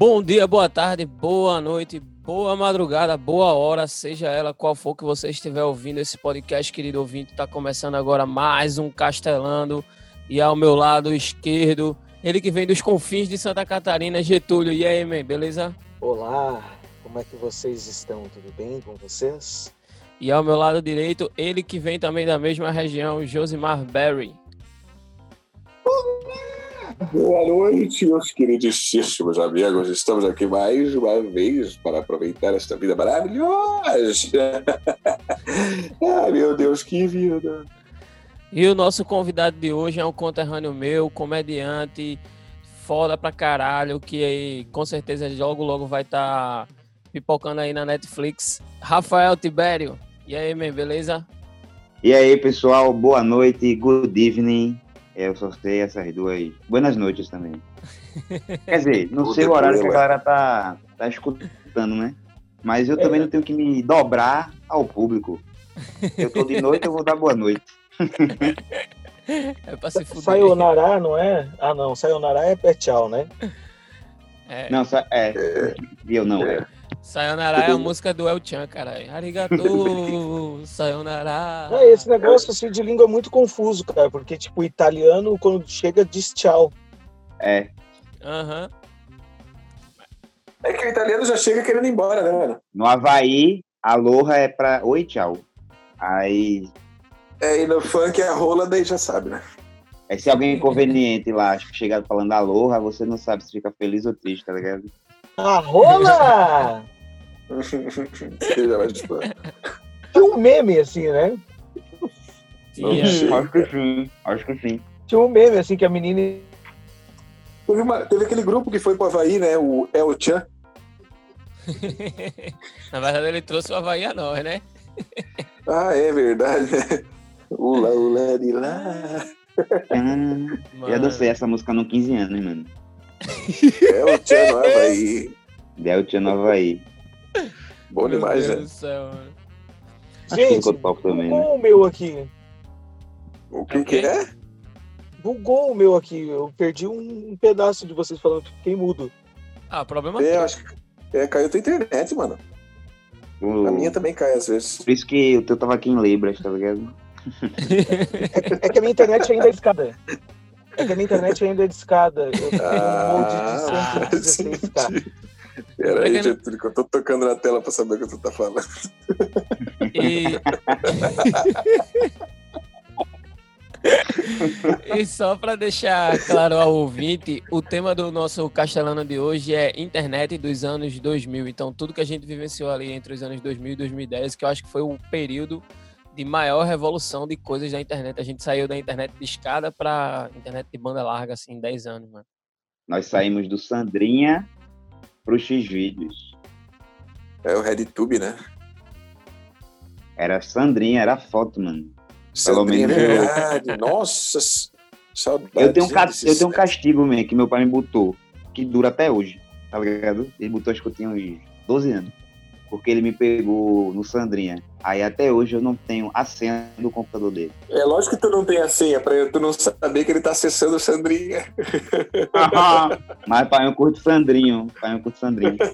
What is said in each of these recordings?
Bom dia, boa tarde, boa noite, boa madrugada, boa hora, seja ela qual for que você estiver ouvindo esse podcast, querido ouvinte. Está começando agora mais um Castelando e ao meu lado esquerdo, ele que vem dos confins de Santa Catarina, Getúlio. E aí, man, beleza? Olá, como é que vocês estão? Tudo bem com vocês? E ao meu lado direito, ele que vem também da mesma região, Josimar Berry. Boa noite, meus queridíssimos amigos. Estamos aqui mais uma vez para aproveitar esta vida maravilhosa. Ai, meu Deus, que vida. E o nosso convidado de hoje é um conterrâneo meu, comediante, foda pra caralho, que aí, com certeza logo logo vai estar tá pipocando aí na Netflix. Rafael Tibério. E aí, man, beleza? E aí, pessoal, boa noite, good evening. Eu só sei essas duas. Boas noites também. Quer dizer, não sei o horário que a galera tá, tá escutando, né? Mas eu também não tenho que me dobrar ao público. Eu tô de noite, eu vou dar boa noite. É pra se fuder. Sayonara, não é? Ah, não. Sayonara é pé tchau, né? É. Não, é. Eu não, é. Sayonara é a música do El Chan, caralho. Arigato, sayonara. É, esse negócio assim, de língua é muito confuso, cara, porque, tipo, o italiano, quando chega, diz tchau. É. Aham. Uhum. É que o italiano já chega querendo ir embora, né, mano? No Havaí, aloha é pra oi, tchau. Aí. É, e no funk a rola, daí já sabe, né? Aí se alguém inconveniente lá chega falando aloha, você não sabe se fica feliz ou triste, tá ligado? A rola! Tinha um meme assim, né? Tinha. Acho que sim, acho que sim. Tinha um meme assim que a menina. Teve, uma, teve aquele grupo que foi pro Havaí, né? O El Chan. Na verdade, ele trouxe o Havaí a nós, né? ah, é verdade. Ula, ula, de lá. Ah, eu dancei essa música no 15 anos, mano. É o Tchan no Havaí. É o Tchan no Havaí. Bom Meu demais, Deus né? Do céu, mano. Gente, também, bugou né? o meu aqui. O que, que é? Bugou o meu aqui. Eu perdi um pedaço de vocês falando que fiquei mudo. Ah, problema é, acho que é, caiu tua internet, mano. O... A minha também cai às vezes. Por isso que o teu tava aqui em Libras, tá ligado? é, é que a minha internet ainda é escada. É que a minha internet ainda é de escada. Eu tenho um molde de 116k. Peraí, é Getúlio, que eu tô tocando na tela pra saber o que tu tá falando. E... e só para deixar claro ao ouvinte, o tema do nosso Castelano de hoje é internet dos anos 2000. Então, tudo que a gente vivenciou ali entre os anos 2000 e 2010, que eu acho que foi o período de maior revolução de coisas da internet. A gente saiu da internet de escada para internet de banda larga, assim, em 10 anos, mano. Nós saímos do Sandrinha pro X-Vídeos. É o RedTube, né? Era Sandrinha, era foto, mano. Sandrinha, Pelo menos. Verdade. Nossa, saudade. Eu tenho, um ca... eu tenho um castigo, man, que meu pai me botou, que dura até hoje, tá ligado? Ele botou, acho que eu tinha uns 12 anos porque ele me pegou no Sandrinha. Aí até hoje eu não tenho a senha do computador dele. É lógico que tu não tem a senha, pra tu não saber que ele tá acessando o Sandrinha. Mas pai, eu curto Sandrinho. Pai, eu curto Sandrinho.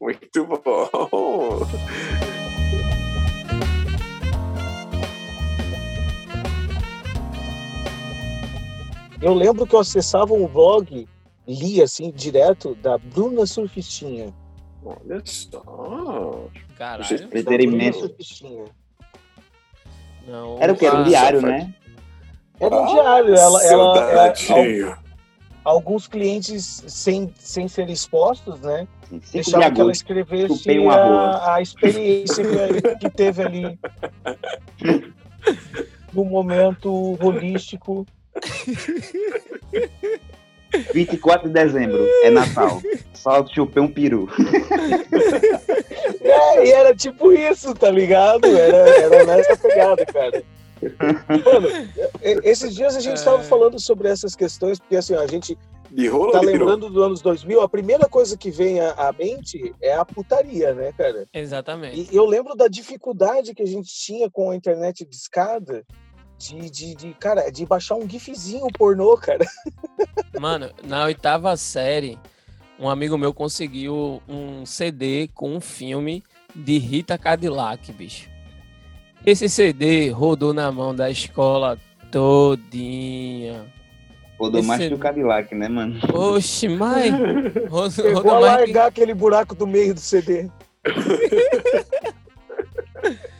Muito bom. Eu lembro que eu acessava um blog, li assim, direto, da Bruna Surfistinha. Olha só. Caralho. Entretenimento. Não, Era o que? Era um diário, né? Era um diário. Ela, ela, ela, alguns clientes sem, sem ser expostos, né? Deixavam que ela escrevesse um a, a experiência que, que teve ali no momento holístico 24 de dezembro é Natal. Só chupei um peru. É, e era tipo isso, tá ligado? Era, era nessa pegada, cara. Mano, esses dias a gente estava é. falando sobre essas questões, porque assim, a gente tá lembrando dos anos 2000, a primeira coisa que vem à, mente é a putaria, né, cara? Exatamente. E eu lembro da dificuldade que a gente tinha com a internet de escada, de, de, de, cara, de baixar um gifzinho pornô, cara. Mano, na oitava série, um amigo meu conseguiu um CD com um filme de Rita Cadillac, bicho. Esse CD rodou na mão da escola todinha. Rodou mais que o Cadillac, né, mano? Oxe, mãe! Rodou, rodou a largar que... aquele buraco do meio do CD.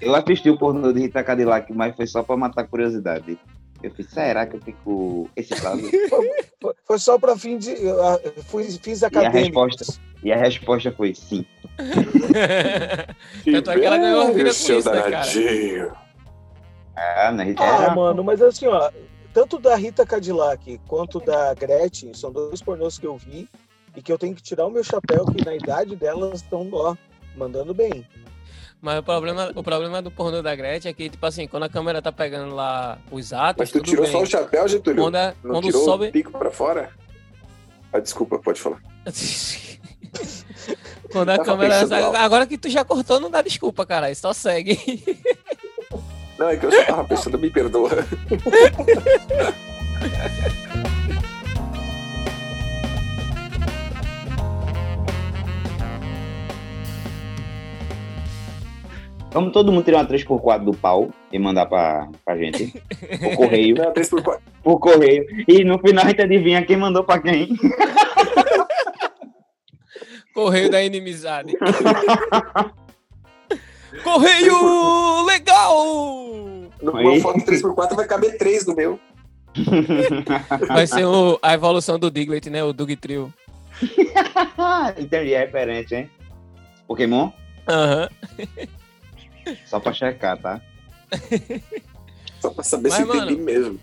Eu assisti o pornô de Rita Cadillac, mas foi só pra matar a curiosidade. Eu fiz, será que eu fico excitado? Foi, foi só para fim de, fui, acadêmicos. E a resposta, e a resposta foi sim. Tanto é que ela ganhou a vida com isso, né, cara? Ah, né, ah mano, mas assim, ó, tanto da Rita Cadillac quanto da Gretchen, são dois pornôs que eu vi e que eu tenho que tirar o meu chapéu, que na idade delas estão, ó, mandando bem. Mas o problema, o problema do pornô da Gretchen é que, tipo assim, quando a câmera tá pegando lá os atos. Mas tu tirou bem. só o chapéu, Getúlio? Quando, a, Não quando tirou sobe. o pico pra fora? Ah, desculpa, pode falar. quando a câmera. Agora que tu já cortou, não dá desculpa, cara. Só segue. Não, é que eu só tava pensando, me perdoa. Vamos todo mundo tirar uma 3x4 do pau e mandar pra, pra gente. Por correio. Não, 3x4. Por correio. E no final a gente adivinha quem mandou pra quem. Correio da inimizade. correio legal! Numa foto 3x4 vai caber 3 no meu. Vai ser o, a evolução do Diglett, né? O Dug Trio. Entendi, é referente, hein? Pokémon? Aham. Uhum. Só pra checar, tá? Só pra saber Mas, se mano, entendi mesmo.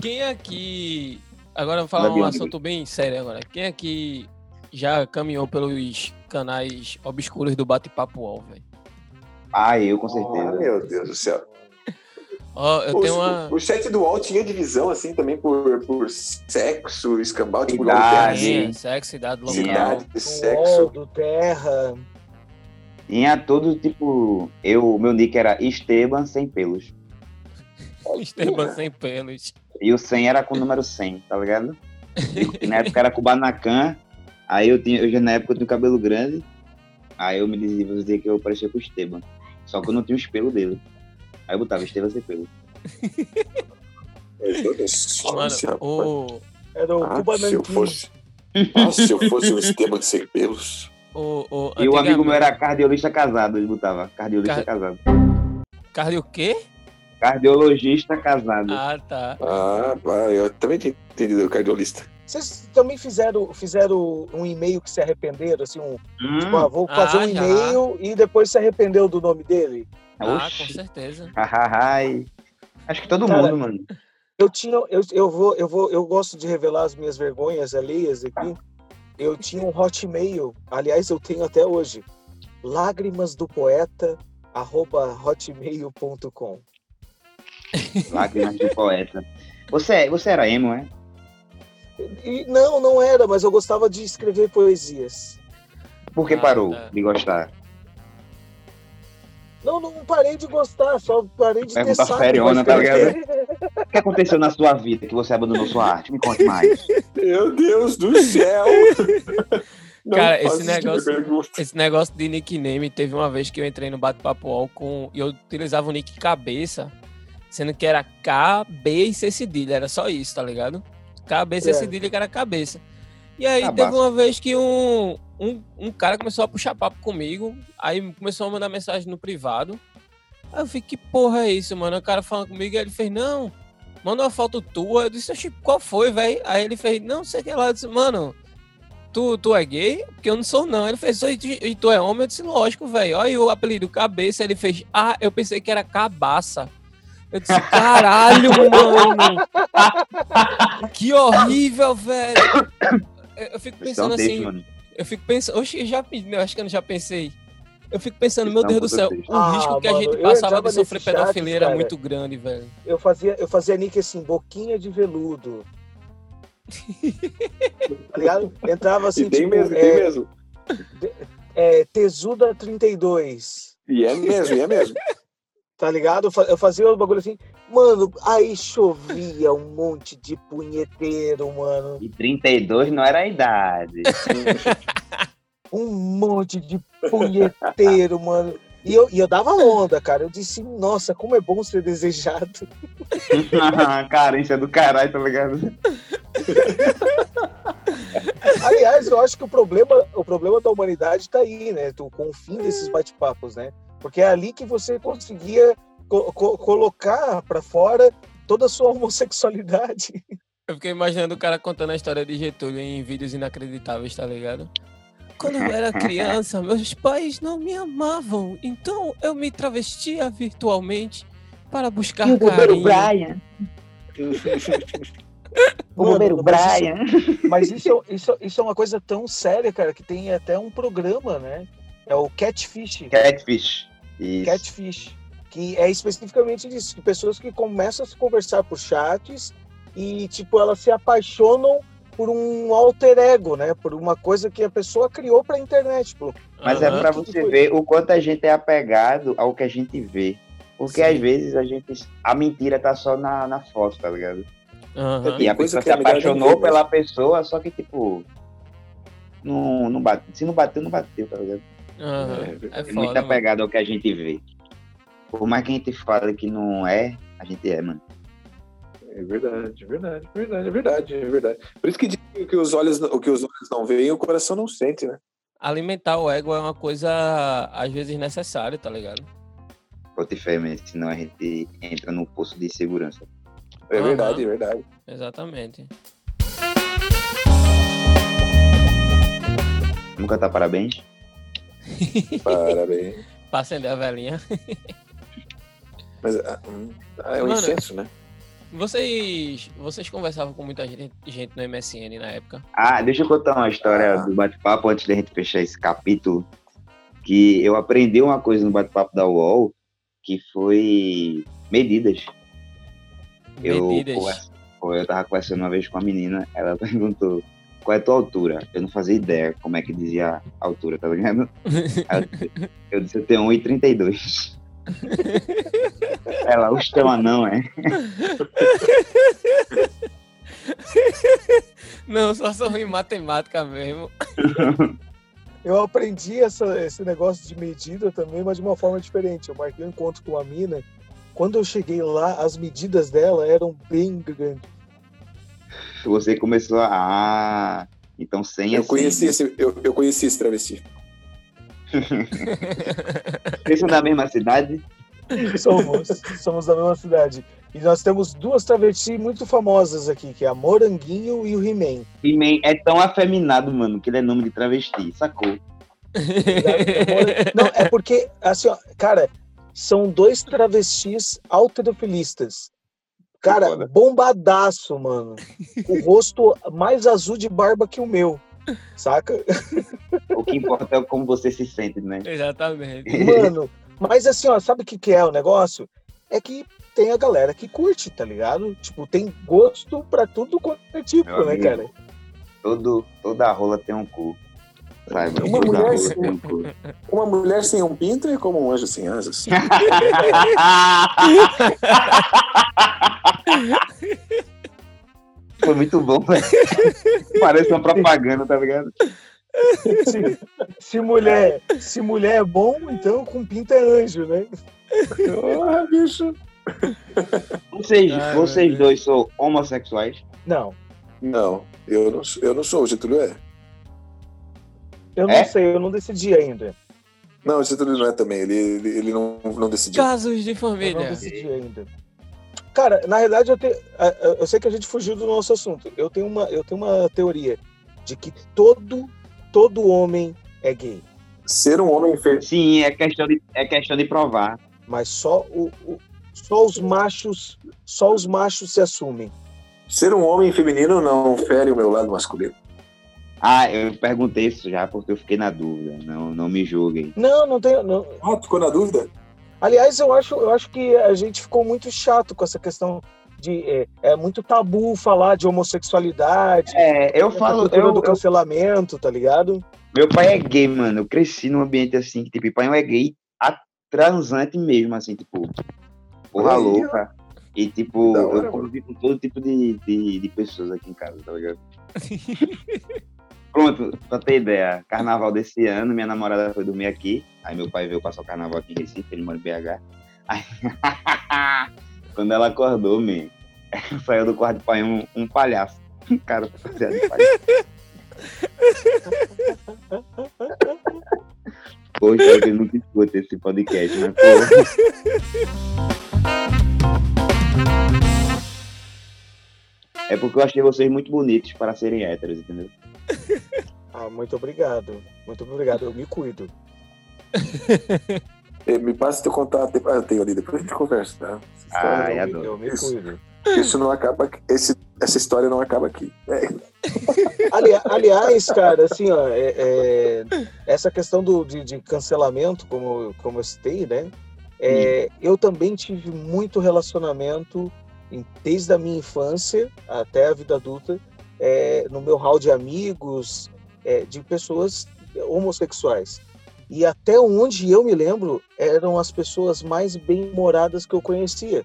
Quem aqui. Agora eu vou falar um assunto bem sério agora. Quem aqui já caminhou pelos canais obscuros do Bate-Papo UOL, velho? Ah, eu com certeza. Ah, meu Deus do céu. Oh, eu o, tenho uma... o chat do UOL tinha divisão, assim, também por, por sexo, escambau, tipo, idade, sexo, idade, local. Cidade, sexo. do terra. Tinha todo tipo. Eu, meu nick era Esteban sem pelos. Esteban sem pelos. E o 100 era com o número 100, tá ligado? E na época era com o Banacan. Aí eu tinha, eu já na época eu tinha cabelo grande. Aí eu me dizia, dizia que eu parecia com o Esteban. Só que eu não tinha o espelho dele. Aí eu botava Esteban sem pelo. Mano, o... Era o ah, se eu fosse, ah, se eu fosse o Esteban sem pelos. O, o, e o amigo meu era cardiologista casado, ele botava. Cardiologista Car... casado. Cardio o quê? Cardiologista casado. Ah, tá. Ah, eu também tinha entendido cardiolista. Vocês também fizeram, fizeram um e-mail que se arrependeram, assim, um, hum. tipo, ah, vou fazer ah, um e-mail e depois se arrependeu do nome dele? Ah, Oxi. com certeza. Acho que todo Cara, mundo, mano. Eu tinha, eu, eu vou, eu vou, eu gosto de revelar as minhas vergonhas alheias aqui eu tinha um hotmail, aliás, eu tenho até hoje, lágrimas do poeta arroba hotmail.com. Lágrimas do poeta. Você, você era emo, é? E, não, não era, mas eu gostava de escrever poesias. Por que ah, parou tá. de gostar? Não, não parei de gostar, só parei de Pergunta ter seriona, tá ligado? o que aconteceu na sua vida que você abandonou sua arte? Me conte mais. Meu Deus do céu! Não Cara, esse negócio, esse negócio de nickname, teve uma vez que eu entrei no bate-papo UOL com, e eu utilizava o nick cabeça, sendo que era K, B e C cedilha, era só isso, tá ligado? K, B, C é. cedilha que era cabeça. E aí teve uma vez que um, um, um cara começou a puxar papo comigo, aí começou a mandar mensagem no privado. Aí eu fiquei, que porra é isso, mano? O cara falando comigo, aí ele fez, não, manda uma foto tua. Eu disse, qual foi, velho? Aí ele fez, não, sei que lá. Eu disse, mano, tu, tu é gay? Porque eu não sou, não. Ele fez, e tu é homem? Eu disse, lógico, velho. Olha o apelido, cabeça. Ele fez, ah, eu pensei que era cabaça. Eu disse, caralho, mano. que horrível, velho. Eu, eu fico pensando assim. Eu fico pensando, oxe, já, eu acho que eu já pensei. Eu fico pensando, meu Deus do céu, o ah, risco que a gente passava de sofrer pedofilia era muito grande, velho. Eu fazia, eu fazia nick assim, boquinha de veludo. tá Entrava assim, e tem tipo, mesmo, é, tem mesmo. É, Tesuda 32. E é mesmo, e é mesmo. Tá ligado? Eu fazia o bagulho assim, mano, aí chovia um monte de punheteiro, mano. E 32 não era a idade. um monte de punheteiro, mano. E eu, e eu dava onda, cara. Eu disse, nossa, como é bom ser desejado. Carência do caralho, tá ligado? Aliás, eu acho que o problema, o problema da humanidade tá aí, né? Com o fim desses bate-papos, né? Porque é ali que você conseguia co co colocar para fora toda a sua homossexualidade. Eu fiquei imaginando o cara contando a história de Getúlio em vídeos inacreditáveis, tá ligado? Quando eu era criança, meus pais não me amavam, então eu me travestia virtualmente para buscar e o carinho. Brian. o bombeiro Brian. Mas isso, isso, isso é uma coisa tão séria, cara, que tem até um programa, né? É o Catfish. Catfish. Isso. Catfish. Que é especificamente disso, que pessoas que começam a se conversar por chats e, tipo, elas se apaixonam por um alter ego, né? Por uma coisa que a pessoa criou para a internet. Tipo, Mas uhum. é para você ver o quanto a gente é apegado ao que a gente vê. Porque Sim. às vezes a gente. A mentira tá só na, na foto, tá ligado? Uhum. E a pessoa se é apaixonou pela pessoa, só que, tipo. Não, não bate. Se não bateu, não bateu, tá ligado? Uhum. É, é, muito apegado ao que a gente vê. Por mais que a gente fale que não é, a gente é, mano. É verdade, é verdade, é verdade, é verdade, é verdade. Por isso que dizem que os olhos, o que os olhos não veem, o coração não sente, né? Alimentar o ego é uma coisa, às vezes, necessária, tá ligado? Pode fé, senão a gente entra no poço de segurança. É uhum. verdade, é verdade. Exatamente. Nunca tá parabéns? Parabéns. pra acender a velhinha. Mas ah, hum, ah, é um Mano, incenso, né? Vocês, vocês conversavam com muita gente, gente no MSN na época? Ah, deixa eu contar uma história ah. do bate-papo antes da gente fechar esse capítulo. Que eu aprendi uma coisa no bate-papo da UOL, que foi medidas. Medidas? Eu, eu tava conversando uma vez com a menina, ela perguntou qual é a tua altura? Eu não fazia ideia como é que dizia a altura, tá ligado? eu disse, eu tenho 1,32. Ela, o teu anão, é? Não, só sou em matemática mesmo. Eu aprendi essa, esse negócio de medida também, mas de uma forma diferente. Eu marquei um encontro com a mina. Quando eu cheguei lá, as medidas dela eram bem grandes. Você começou a. Então, sem eu conheci esse, eu, eu conheci esse travesti. Vocês são da mesma cidade? Somos, somos da mesma cidade. E nós temos duas travestis muito famosas aqui, que é a Moranguinho e o He-Man. He-Man é tão afeminado, mano, que ele é nome de travesti, sacou? Não, é porque, assim, ó, cara, são dois travestis alterofilistas. Cara, bombadaço, mano. O rosto mais azul de barba que o meu. Saca? O que importa é como você se sente, né? Exatamente. Mano, mas assim, ó, sabe o que, que é o negócio? É que tem a galera que curte, tá ligado? Tipo, tem gosto pra tudo quanto é tipo, Meu né, amigo, cara? Todo, toda rola tem um cu. Saiba, uma, mulher sem, um cu. uma mulher sem um pinto é como um anjo sem asas. Foi muito bom, velho. Parece uma propaganda, tá ligado? Se, se, mulher, se mulher é bom, então com pinta é anjo, né? Oh, bicho. Vocês, Ai, vocês dois são homossexuais? Não. Não, eu não, eu não sou, o Getúlio é. Eu não é? sei, eu não decidi ainda. Não, o Getúlio não é também, ele, ele, ele não, não decidiu. Casos de família. Eu não decidi ainda. Cara, na realidade, eu, te, eu sei que a gente fugiu do nosso assunto. Eu tenho uma, eu tenho uma teoria de que todo, todo homem é gay. Ser um homem feio. Sim, é questão de, é questão de provar. Mas só, o, o, só os machos, só os machos se assumem. Ser um homem feminino não fere o meu lado masculino. Ah, eu perguntei isso já porque eu fiquei na dúvida. Não, não me julguem. Não, não tenho. Não. Ah, ficou na dúvida? Aliás, eu acho, eu acho que a gente ficou muito chato com essa questão de é, é muito tabu falar de homossexualidade. É, eu falo eu, do cancelamento, tá ligado? Meu pai é gay, mano. Eu cresci num ambiente assim que tipo, pai não é gay transante mesmo, assim, tipo, porra Aí, louca. Ó. E, tipo, hora, eu convivi com todo tipo de, de, de, pessoas aqui em casa, tá ligado? Pronto, pra ter ideia, carnaval desse ano, minha namorada foi dormir aqui, aí meu pai veio passar o carnaval aqui em Recife, ele mora em BH. Aí, quando ela acordou, me saiu do quarto pai um, um palhaço. Um cara fazendo de palhaço. Poxa, eu nunca escuto esse podcast, mas porra. É porque eu achei vocês muito bonitos para serem héteros, entendeu? Ah, muito obrigado. Muito obrigado. Eu me cuido. me passa teu contato. Eu tenho ali, depois a gente conversa, tá? Ah, eu, me, eu me cuido. Isso não acaba. Esse, essa história não acaba aqui. É. Ali, aliás, cara, assim, ó, é, é, essa questão do, de, de, cancelamento, como, como eu citei, né? É, eu também tive muito relacionamento desde a minha infância até a vida adulta, é, no meu hall de amigos, é, de pessoas homossexuais. E até onde eu me lembro, eram as pessoas mais bem-humoradas que eu conhecia.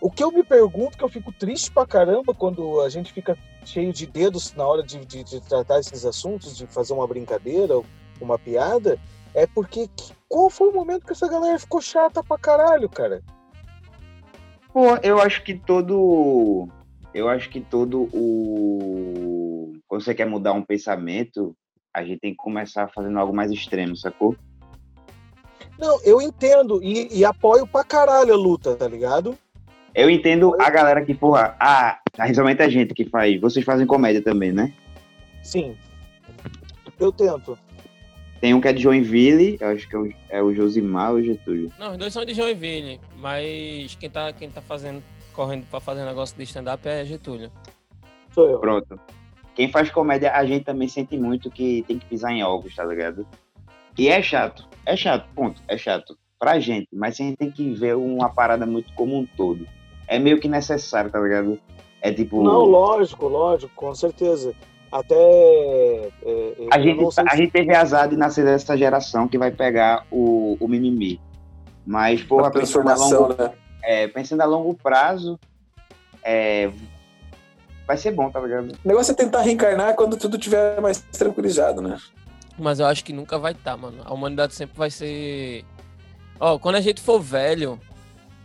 O que eu me pergunto, que eu fico triste pra caramba quando a gente fica cheio de dedos na hora de, de, de tratar esses assuntos, de fazer uma brincadeira, uma piada, é porque qual foi o momento que essa galera ficou chata pra caralho, cara? Pô, eu acho que todo. Eu acho que todo o. Quando você quer mudar um pensamento, a gente tem que começar fazendo algo mais extremo, sacou? Não, eu entendo e, e apoio pra caralho a luta, tá ligado? Eu entendo a galera que, porra, ah, principalmente a gente que faz. Vocês fazem comédia também, né? Sim. Eu tento. Tem um que é de Joinville, eu acho que é o, é o Josimar ou o Getúlio. Não, os dois são de Joinville, mas quem tá, quem tá fazendo, correndo pra fazer negócio de stand-up é Getúlio. Sou eu. Pronto. Quem faz comédia, a gente também sente muito que tem que pisar em ovos, tá ligado? E é chato. É chato, ponto. É chato. Pra gente, mas a gente tem que ver uma parada muito como um todo. É meio que necessário, tá ligado? É tipo. Não, lógico, lógico, com certeza. Até. É, é a, gente, tá, a gente teve azar de nascer dessa geração que vai pegar o, o mimimi. Mas, porra, pensando a, longo, né? é, pensando a longo prazo, é, vai ser bom, tá ligado? O negócio é tentar reencarnar quando tudo tiver mais tranquilizado, né? Mas eu acho que nunca vai estar, tá, mano. A humanidade sempre vai ser. Ó, quando a gente for velho,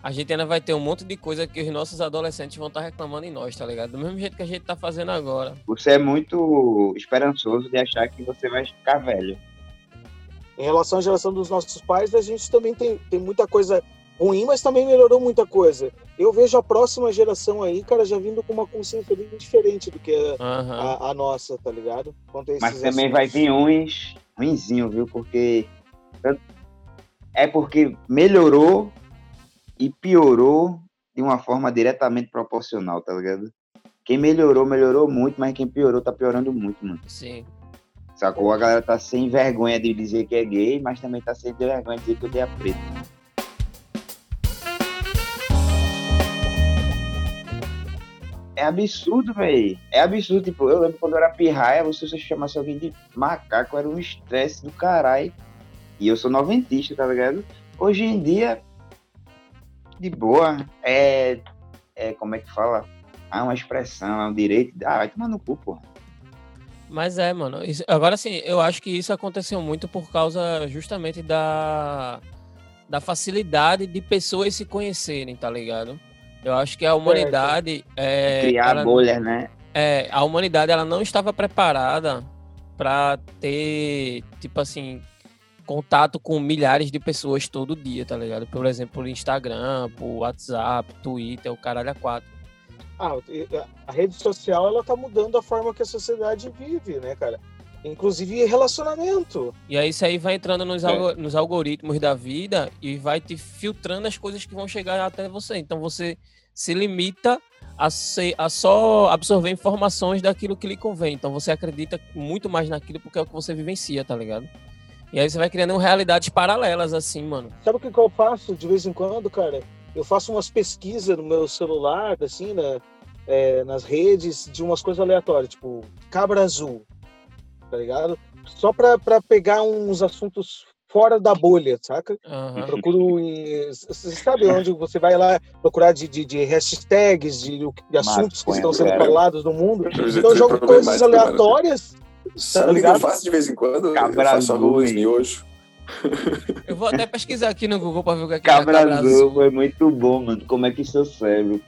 a gente ainda vai ter um monte de coisa que os nossos adolescentes vão estar tá reclamando em nós, tá ligado? Do mesmo jeito que a gente tá fazendo agora. Você é muito esperançoso de achar que você vai ficar velho. Em relação à geração dos nossos pais, a gente também tem, tem muita coisa ruim, mas também melhorou muita coisa. Eu vejo a próxima geração aí, cara, já vindo com uma consciência bem diferente do que a, uhum. a, a nossa, tá ligado? mas também assuntos. vai vir uns ruinzinho, viu? Porque é porque melhorou e piorou de uma forma diretamente proporcional, tá ligado? Quem melhorou, melhorou muito, mas quem piorou, tá piorando muito, mano. Sim. Sacou? A galera tá sem vergonha de dizer que é gay, mas também tá sem vergonha de dizer que odeia preto. É absurdo, velho. É absurdo. Tipo, eu lembro quando eu era pirraia, você se chamasse alguém de macaco, era um estresse do caralho. E eu sou noventista, tá ligado? Hoje em dia, de boa. É, é como é que fala? Ah, uma expressão, é um direito. Ah, vai tomar no cu, porra. Mas é, mano. Isso, agora sim, eu acho que isso aconteceu muito por causa justamente da, da facilidade de pessoas se conhecerem, tá ligado? Eu acho que a humanidade. É, Criar ela, bolhas, né? É, a humanidade ela não estava preparada para ter, tipo assim, contato com milhares de pessoas todo dia, tá ligado? Por exemplo, por Instagram, por WhatsApp, Twitter, o caralho a quatro. Ah, a rede social ela tá mudando a forma que a sociedade vive, né, cara? Inclusive relacionamento. E aí isso aí vai entrando nos, é. nos algoritmos da vida e vai te filtrando as coisas que vão chegar até você. Então você se limita a, ser, a só absorver informações daquilo que lhe convém. Então você acredita muito mais naquilo porque é o que você vivencia, tá ligado? E aí você vai criando realidades paralelas, assim, mano. Sabe o que, eu faço de vez em quando, cara? Eu faço umas pesquisas no meu celular, assim, né? É, nas redes, de umas coisas aleatórias, tipo cabra azul, tá ligado? Só pra, pra pegar uns assuntos fora da bolha, saca? Uhum. Procuro. Você sabe onde você vai lá procurar de, de, de hashtags, de, de assuntos que estão sendo falados no mundo. Então eu jogo coisas aleatórias. Sabe tá ligado? que eu faço de vez em quando? Cabra eu faço arroz, miojo. Eu vou até pesquisar aqui no Google para ver o que é cabra, cabra azul. Foi muito bom, mano. Como é que seu cérebro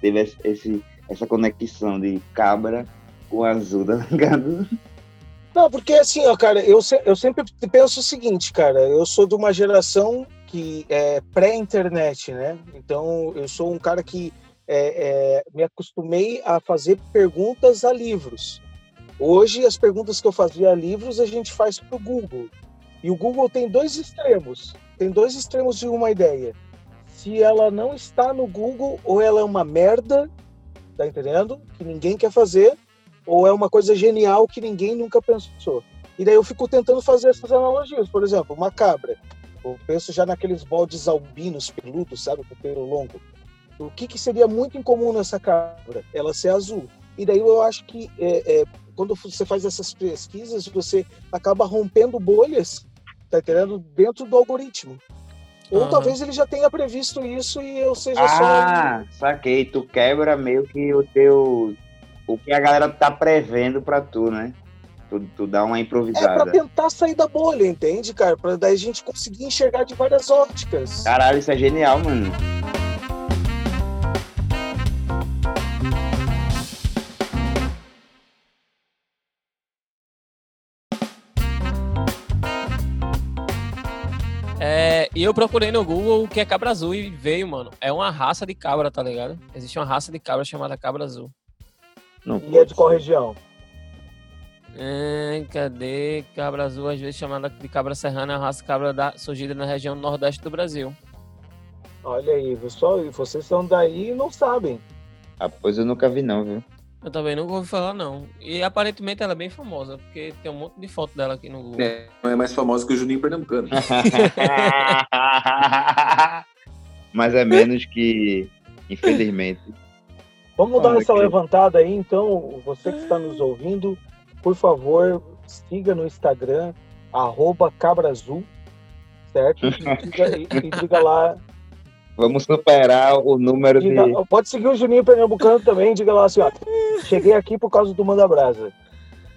teve esse, essa conexão de cabra com azul, tá ligado? Não, porque assim, ó, cara, eu, eu sempre penso o seguinte, cara, eu sou de uma geração que é pré-internet, né? Então, eu sou um cara que é, é, me acostumei a fazer perguntas a livros. Hoje, as perguntas que eu fazia a livros, a gente faz para o Google. E o Google tem dois extremos. Tem dois extremos de uma ideia. Se ela não está no Google, ou ela é uma merda, tá entendendo? Que ninguém quer fazer, ou é uma coisa genial que ninguém nunca pensou. E daí eu fico tentando fazer essas analogias. Por exemplo, uma cabra. Eu penso já naqueles bodes albinos peludos, sabe, com pelo longo. O que, que seria muito incomum nessa cabra? Ela ser azul. E daí eu acho que é, é, quando você faz essas pesquisas, você acaba rompendo bolhas, tá entendendo? Dentro do algoritmo. Ou uhum. talvez ele já tenha previsto isso e eu seja ah, só. Ah, saquei. Tu quebra meio que o teu o que a galera tá prevendo pra tu, né? Tu, tu dá uma improvisada. É pra tentar sair da bolha, entende, cara? Pra daí a gente conseguir enxergar de várias óticas. Caralho, isso é genial, mano. E eu procurei no Google o que é cabra azul e veio, mano. É uma raça de cabra, tá ligado? Existe uma raça de cabra chamada cabra azul. Não e é de qual região? É, cadê? Cabra azul, às vezes chamada de cabra serrana, a raça cabra da, surgida na região nordeste do Brasil. Olha aí, pessoal, vocês são daí e não sabem. Ah, pois eu nunca vi não, viu? Eu também nunca ouvi falar, não. E aparentemente ela é bem famosa, porque tem um monte de foto dela aqui no Google. É, não é mais famosa que o Juninho Pernambucano. Mas é menos que, infelizmente. Vamos dar essa levantada aí, então. Você que está nos ouvindo, por favor, siga no Instagram, arroba cabrazul, certo? E diga, e, e diga lá. Vamos superar o número de. Pode seguir o Juninho Pernambucano também, diga lá assim, ó. Cheguei aqui por causa do Manda Brasa.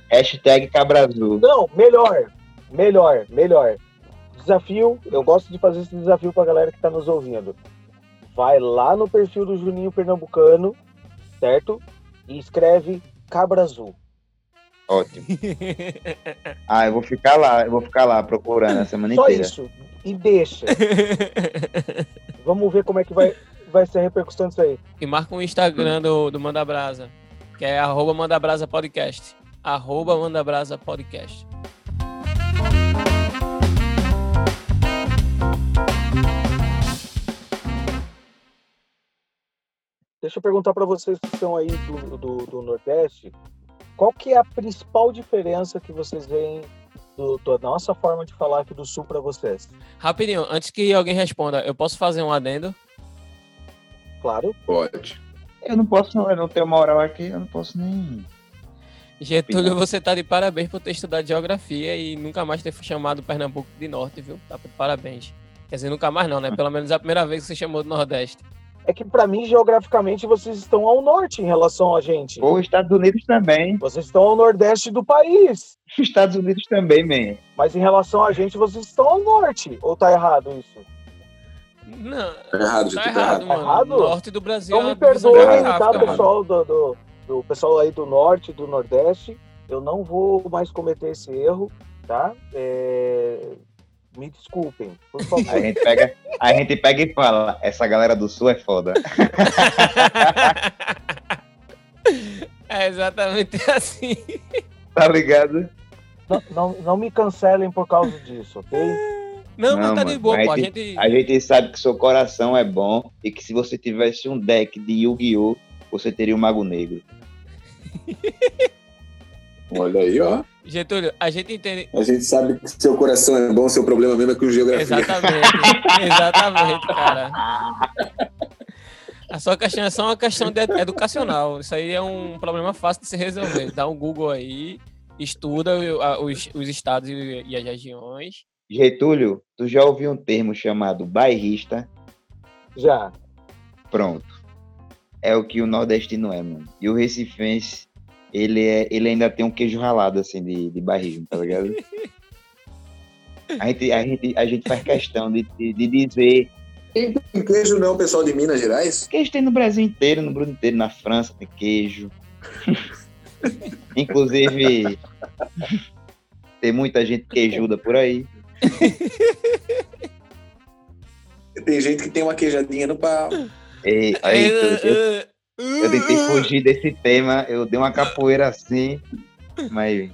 Hashtag Cabrazul. Não, melhor, melhor, melhor. Desafio, eu gosto de fazer esse desafio para a galera que está nos ouvindo. Vai lá no perfil do Juninho Pernambucano certo? E escreve Cabra Azul. Ótimo. ah, eu vou ficar lá, eu vou ficar lá procurando a semana Só inteira. Só isso. E deixa. Vamos ver como é que vai, vai ser a repercussão disso aí. E marca o Instagram do, do Manda Brasa, que é arroba Manda Brasa Podcast. Arroba Manda Brasa Podcast. Deixa eu perguntar para vocês que estão aí do, do, do, Nordeste, qual que é a principal diferença que vocês veem do, da nossa forma de falar aqui do Sul para vocês? Rapidinho, antes que alguém responda, eu posso fazer um adendo? Claro. Pode. Eu não posso, eu não tenho moral aqui, eu não posso nem... Getúlio, você tá de parabéns por ter estudado geografia e nunca mais ter chamado Pernambuco de Norte, viu? Tá de parabéns. Quer dizer, nunca mais não, né? Pelo menos a primeira vez que você chamou do Nordeste é que para mim geograficamente vocês estão ao norte em relação a gente. Os Estados Unidos também. Vocês estão ao nordeste do país. Os Estados Unidos também, man. Mas em relação a gente vocês estão ao norte. Ou tá errado isso? Não. Tá errado, tá, tá errado, mano. errado? norte do Brasil. Então me perdoem, tá, pessoal do, do, do pessoal aí do norte, do nordeste. Eu não vou mais cometer esse erro, tá? É, me desculpem, por favor. A gente pega, a gente pega e fala, essa galera do sul é foda. É exatamente assim. Tá ligado? Não, não, não me cancelem por causa disso, ok? Não, não mas tá de boa, a pô. Gente, a gente... a gente sabe que seu coração é bom e que se você tivesse um deck de Yu-Gi-Oh!, você teria um Mago Negro. Olha aí, ó. Getúlio, a gente entende. A gente sabe que seu coração é bom, seu problema mesmo é com geografia. Exatamente, exatamente, cara. A sua questão é só uma questão educacional. Isso aí é um problema fácil de se resolver. Dá um Google aí, estuda os, os estados e as regiões Getúlio, tu já ouviu um termo chamado bairrista? Já. Pronto. É o que o nordestino é, mano. E o recifense, ele, é, ele ainda tem um queijo ralado, assim, de, de bairrismo, tá ligado? A gente, a gente, a gente faz questão de, de, de dizer. Tem queijo não, pessoal de Minas Gerais? Queijo tem no Brasil inteiro, no Brasil inteiro, na França tem queijo. Inclusive, tem muita gente queijuda por aí. Tem gente que tem uma queijadinha no pau. E, aí, eu, eu, eu tentei fugir desse tema, eu dei uma capoeira assim, mas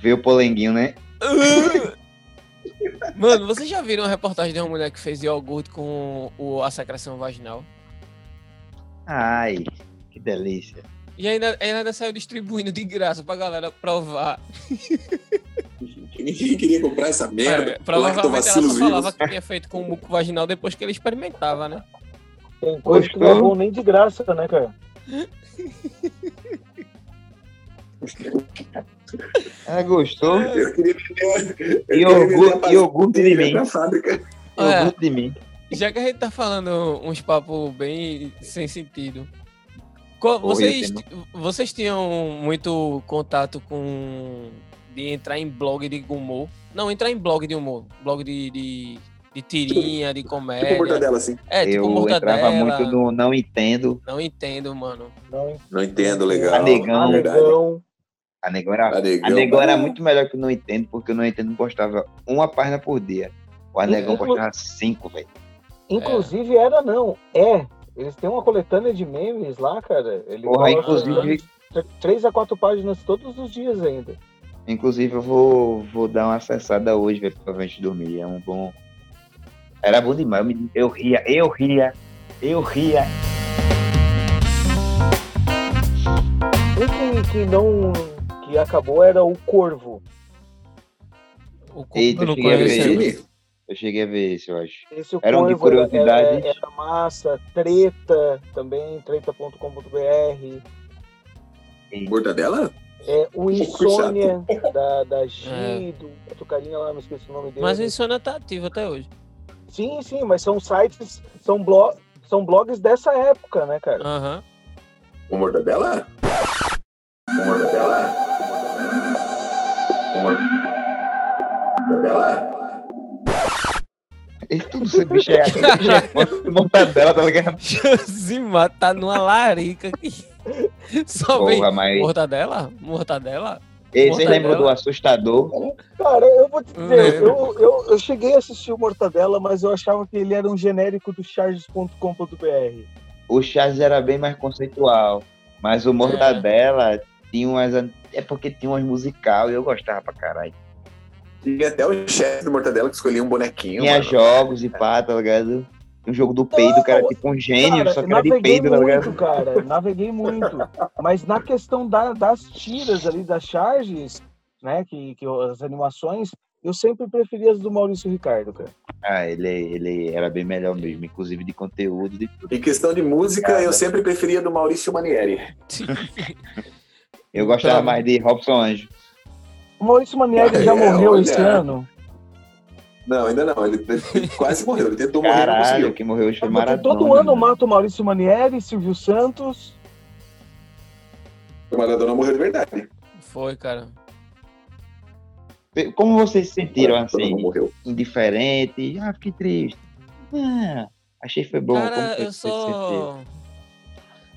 veio o polenguinho, né? Mano, vocês já viram uma reportagem de uma mulher que fez iogurte com o, a secreção vaginal? Ai, que delícia. E ainda, ainda saiu distribuindo de graça pra galera provar. Ninguém queria comprar essa merda. É, provavelmente ela só falava que tinha feito com o muco vaginal depois que ele experimentava, né? Tem coisa que não é bom nem de graça, né, cara? Ela gostou? Eu queria vender, eu iogurte, iogurte de mim. Iogurte de mim. Já que a gente tá falando uns papos bem sem sentido, vocês, vocês tinham muito contato com de entrar em blog de humor? Não, entrar em blog de humor, blog de, de, de tirinha, de comédia. Tipo mortadela, assim. É, tipo eu mortadela. entrava muito no não entendo. Não entendo, mano. Não, não entendo, legal. A negão. A negão. A negão era, a negão, a negão era muito melhor que o não entendo, porque o não entendo postava uma página por dia. O Anegão postava cinco, velho. Inclusive é. era não, é eles têm uma coletânea de memes lá, cara. Ele Porra, inclusive. Três a quatro páginas todos os dias ainda. Inclusive, eu vou, vou dar uma acessada hoje, velho, pra gente dormir. É um bom. Era bom demais. Eu, me... eu ria, eu ria, eu ria. Um que, que não. que acabou era o Corvo. O Corvo Eita, eu não conheço. Eu cheguei a ver esse, eu acho. Esse era um de curiosidade. Era, era, massa, treta também, treta.com.br. Mortadela? É, o Insônia da, da G, é. do lá, não esqueci o nome dele. Mas o Insônia tá ativo até hoje. Sim, sim, mas são sites, são, blo são blogs dessa época, né, cara? Aham. Uhum. O Mortadela? O Mortadela? O Mortadela? Esse tudo esse bicho é, é mortadela, tá ligado? Josimar tá numa larica aqui. Só Porra, vem mas... mortadela? Mortadela? Ei, você lembra do assustador? Cara, eu vou te dizer, eu, eu, eu, cheguei a assistir o Mortadela, mas eu achava que ele era um genérico do charges.com.br. O Charges era bem mais conceitual, mas o Mortadela é. tinha umas. É porque tinha umas musical e eu gostava pra caralho. Tinha até o chefe do Mortadela que escolhia um bonequinho. Tinha mano. jogos e pá, tá ligado? Um jogo do peido, que era tipo um gênio, cara, só que era de peido, tá ligado? cara, naveguei muito. Mas na questão da, das tiras ali, das charges, né, que, que as animações, eu sempre preferi as do Maurício Ricardo, cara. Ah, ele, ele era bem melhor mesmo, inclusive de conteúdo. De tudo. Em questão de música, cara, eu sempre preferia do Maurício Manieri. eu gostava mais de Robson Anjo. O Maurício Manieri já é, morreu olha... esse ano? Não, ainda não. Ele, ele quase morreu. Ele tentou morrer, Caralho, que morreu hoje foi Maradona. Todo ano mata o Maurício Manieri, Silvio Santos. O Maradona morreu de verdade. Foi, cara. Como vocês se sentiram assim? Morreu. Indiferente? Ah, fiquei triste. Ah, achei que foi bom. Cara, eu só.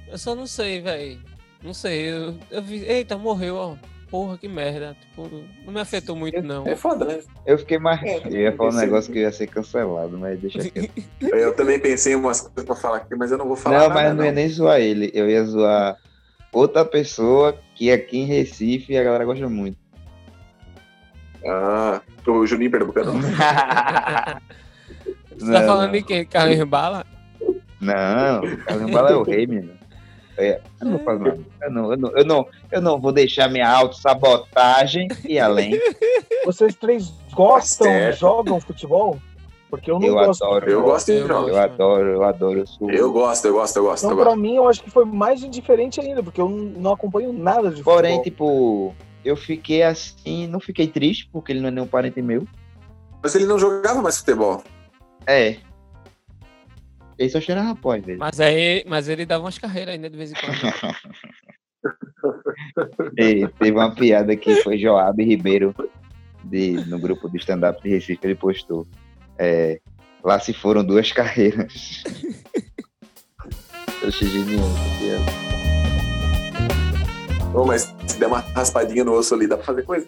Eu só não sei, velho. Não sei. Eu, eu vi. Eita, morreu, ó porra, que merda. Tipo, não me afetou muito, não. É foda, né? Eu fiquei mais. É, eu ia falar um negócio que ia ser cancelado, mas deixa quieto. eu também pensei em umas coisas pra falar aqui, mas eu não vou falar. Não, nada, mas não, ia nem zoar ele. Eu ia zoar outra pessoa que aqui em Recife a galera gosta muito. Ah, o Juninho Pernambucano. Você tá falando de quem? Carlos Bala? Não, Carlos Bala é o rei, menino. É, eu não faço nada. Eu não, eu não, eu não, eu não vou deixar minha autossabotagem e além. Vocês três gostam, é. jogam futebol? Porque eu não eu gosto. Adoro, eu gosto de jogos. Eu adoro, eu adoro. Eu, sou... eu gosto, eu gosto, eu gosto. Então, eu pra mim, eu acho que foi mais indiferente ainda, porque eu não acompanho nada de Porém, futebol. tipo, eu fiquei assim, não fiquei triste, porque ele não é nenhum parente meu. Mas ele não jogava mais futebol. É. Ele só cheirava pó, às vezes. Mas aí, mas ele dava umas carreiras ainda de vez em quando. E teve uma piada que foi Joab Ribeiro de, no grupo do stand-up de Recife, ele postou. É, lá se foram duas carreiras. Eu achei genial essa piada. Ô, mas se der uma raspadinha no osso ali, dá pra fazer coisa.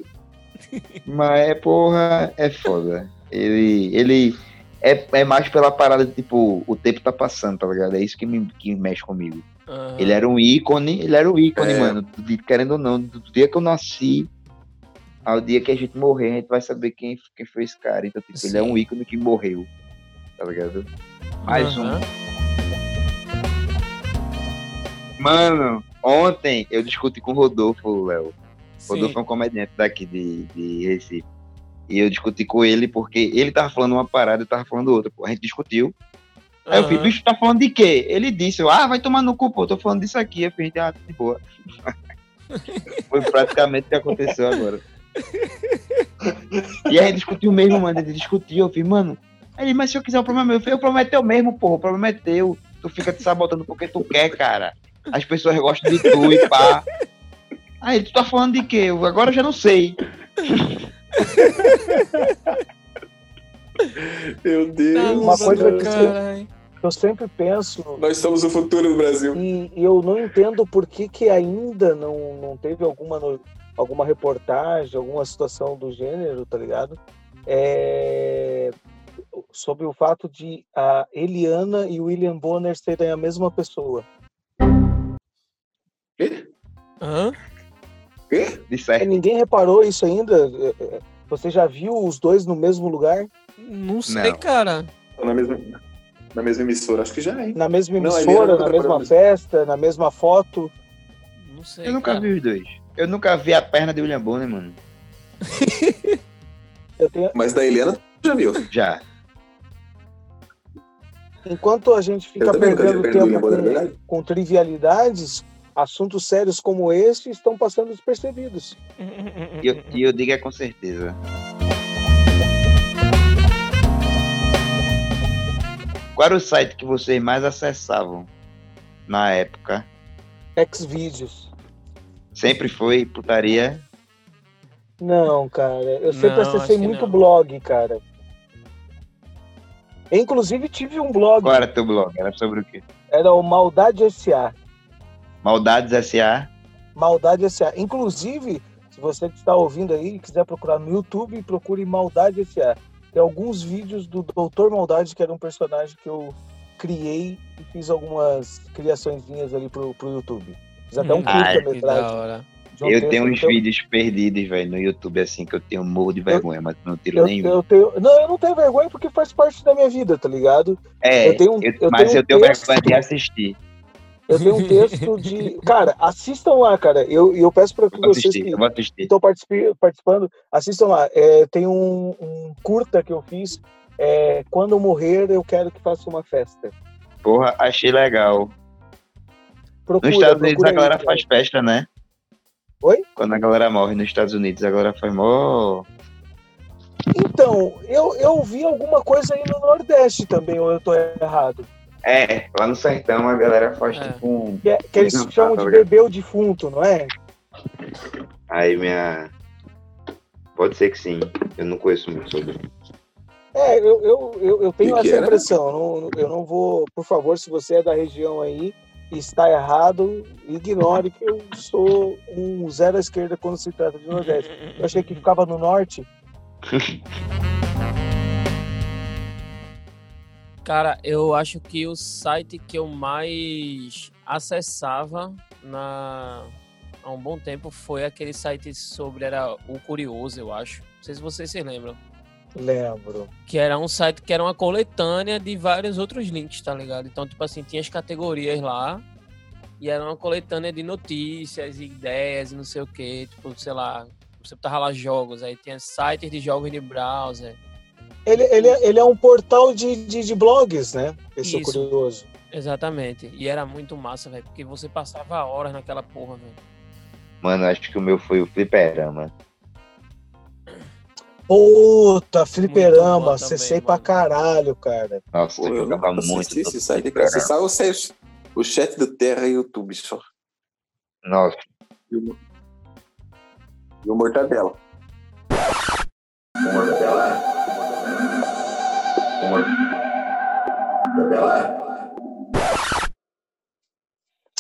Mas é porra, é foda. Ele, ele é, é mais pela parada de tipo, o tempo tá passando, tá ligado? É isso que, me, que mexe comigo. Aham. Ele era um ícone, ele era um ícone, É. mano. Do- Querendo ou não, do dia que eu nasci ao dia que a gente morrer, a gente vai saber quem, quem foi esse cara. Então, tipo, ele é Sim. um ícone que morreu. Tá ligado? Mais um. Aham. Mano, ontem eu discuti com o Rodolfo, Léo. Sim. Rodolfo é um comediante daqui de, de Recife. E eu discuti com ele porque ele tava falando uma parada e eu tava falando outra. Pô, a gente discutiu. Aí eu Aham. falei, bicho, tá falando de quê? Ele disse, eu, ah, vai tomar no cu, pô, tô falando disso aqui. Eu falei, ah, de boa. Foi praticamente o que aconteceu agora. e aí discutiu mesmo, mano. Ele discutiu, eu falei, mano. Aí ele, mas se eu quiser o problema é meu, eu falei, o problema é teu mesmo, porra. O problema é teu. Tu fica te sabotando porque tu quer, cara. As pessoas gostam de tu e pá. Aí tu tá falando de quê? Eu, Agora eu já não sei. Meu Deus. Uma coisa que- Caralho. Eu sempre penso Nós somos o futuro do Brasil. e, e eu não entendo por que, que ainda não, não teve alguma, no- alguma reportagem, alguma situação do gênero, tá ligado? É, sobre o fato de a Eliana e o William Bonner serem a mesma pessoa. Quê? Hã? Quê? De É, certo. ninguém reparou isso ainda? É, é, Você já viu os dois no mesmo lugar? Não sei, Não. cara. Na mesma, na mesma emissora, acho que já, hein? Na mesma Não, emissora, na tá mesma festa, na mesma foto? Não sei. Eu nunca cara. vi os dois. Eu nunca vi a perna de William Bonner, mano. Eu tenho, Mas da Helena, tu já viu. Já. Enquanto a gente fica Eu também nunca vi a perdendo perna do tempo William Bonner, é com, verdade? com trivialidades, assuntos sérios como esse estão passando despercebidos. E eu, eu digo é com certeza. Qual era o site que vocês mais acessavam na época? Xvideos. Sempre foi putaria. Não, cara. Eu sempre Não, acessei muito não. blog, cara. Inclusive tive um blog, Qual era teu blog? Era sobre o quê? era o Maldade SA. Maldades S.A. Maldade SA. Inclusive, se você que está ouvindo aí e quiser procurar no YouTube, procure Maldade SA. Tem alguns vídeos do Doutor Maldade, que era um personagem que eu criei e fiz algumas criaçõezinhas ali pro, pro YouTube. Fiz até um Hum, curta-metragem. um Eu tenho uns teu- vídeos perdidos, velho, no YouTube, assim, que eu tenho morro de vergonha, mas não tiro Eu, nenhum. eu tenho, não, eu não tenho vergonha porque faz parte da minha vida, tá ligado? é, eu tenho um- eu- eu mas tenho eu tenho um texto- vergonha de assistir. Eu tenho um texto de. Cara, assistam lá, cara. Eu, eu peço para que Eu vocês assistir, que estão participando, assistam lá. É, tem um, um curta que eu fiz. é, Quando eu morrer, eu quero que faça uma festa. Porra, achei legal. Procura, Nos Estados Unidos a galera aí, faz festa, né? Oi? Quando a galera morre nos Estados Unidos, a galera faz mó. Então, eu, eu vi alguma coisa aí no Nordeste também, ou eu tô errado. É, lá no sertão a galera faz É. tipo um. Que, é- que eles Não, tá, chamam tá de beber o defunto, não é? Aí minha. Pode ser que sim. Eu não conheço muito sobre. É, eu, eu, eu, eu tenho Que essa impressão. Eu não, eu não vou, por favor, se você é da região aí e está errado, ignore que eu sou um zero à esquerda quando se trata de Nordeste. Eu achei que ficava no Norte. Cara, eu acho que o site que eu mais acessava na... há um bom tempo foi aquele site sobre era o Curioso, eu acho. Não sei se vocês se lembram. Lembro. Que era um site que era uma coletânea de vários outros links, tá ligado? Então, tipo assim, tinha as categorias lá. E era uma coletânea de notícias, e ideias e não sei o que. Tipo, sei lá, você tava lá jogos, aí tinha sites de jogos de browser. Ele, ele, é- ele é um portal de, de, de blogs, né? Esse é o Isso. curioso. Exatamente. E era muito massa, velho. Porque você passava horas naquela porra, velho. Mano, acho que o meu foi o fliperama. Puta, fliperama, acessei pra caralho, cara. Nossa, Pô, eu jogava muito. esse site, cara. fliperama. Acessava o, chat- o chat do Terra e YouTube só. Nossa, E o, e o Mortadela. O Mortadela. O Mortadela.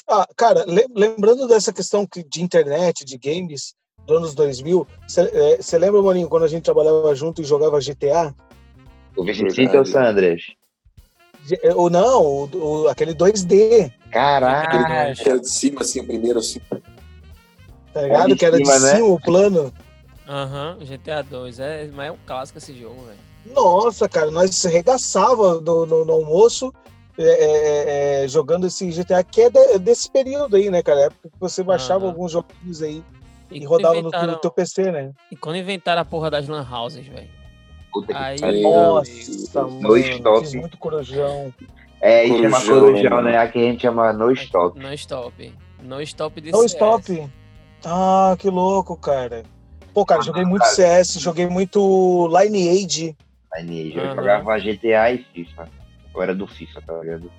Ah, cara, le- lembrando dessa questão que- de internet, de games dos anos 2000, você lembra, Maninho, quando a gente trabalhava junto e jogava GTA? o Vice City ou San Andreas? Ge- Ou não, o, o- aquele 2D, Caralho. Que era de cima, assim, primeiro, assim. tá ligado? que era de cima, né? cima o plano. Aham, GTA 2. É, mas é um clássico esse jogo, velho. Nossa, cara, nós arregaçava no, no- no almoço é, é, é, jogando esse GTA, que é de- desse período aí, né, cara? Época que você baixava Aham. alguns joguinhos aí e, quando rodava no, inventaram- no teu PC, né? E quando inventaram a porra das lan houses, velho. Puta que Aí, Aí, Nossa, No mano, stop. muito corujão. É, e chama Corujão, Corujão, né? Aqui a gente chama No Stop. não stop. Não stop de Não CS. stop. Ah, que louco, cara. Pô, cara, Ah, joguei muito cara. CS, joguei muito Lineage. Aí eu jogava GTA e FIFA. Eu era do FIFA, tá ligado?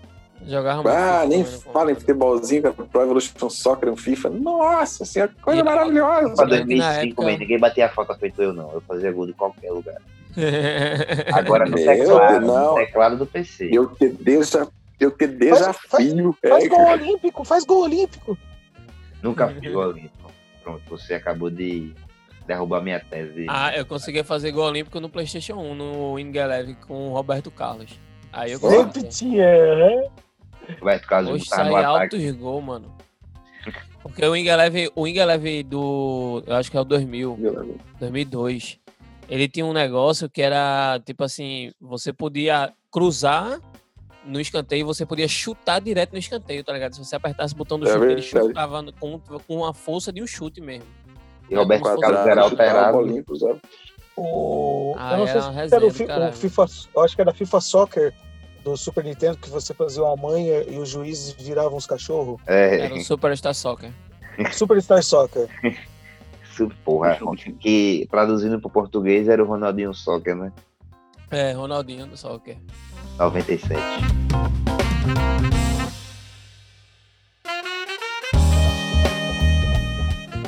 Jogava. Ah, nem no fala em futebolzinho, cara. Pro Evolution Soccer, um FIFA. Nossa senhora, coisa E- maravilhosa. Pra Só que na 2005, época- man, ninguém batia falta feito eu, não. Eu fazia gol de qualquer lugar. Agora no Meu teclado, Deus, não. no teclado do PC. Eu te, deja, eu te Faz- desafio. Faz É, gol olímpico, faz gol olímpico. Nunca fiz gol olímpico. Pronto, você acabou de derrubar minha tese. ah, eu consegui fazer gol olímpico no PlayStation 1, no Wing Eleven com o Roberto Carlos. Aí eu Sempre tinha, né? Roberto Carlos Hoje botar no sai ataque. altos gols, mano. Porque o Wing Eleven, o Wing Eleven do. Eu acho que é o 2000, 2002. Ele tinha um negócio que era tipo assim: você podia cruzar no escanteio e você podia chutar direto no escanteio, tá ligado? Se você apertasse o botão do É chute, ele verdade. chutava no- com, com a força de um chute mesmo. E Roberto Quadro- Carlos era alterado. Olímpicos, sabe? O... Ah, eu não era sei se era o, fi- o. FIFA, eu acho que era FIFA Soccer do Super Nintendo, que você fazia uma manha e os juízes viravam os cachorros. É, Era o Superstar Soccer. Superstar Soccer. porra. Que traduzindo pro português era o Ronaldinho Soccer, né? É, Ronaldinho do Soccer. 97.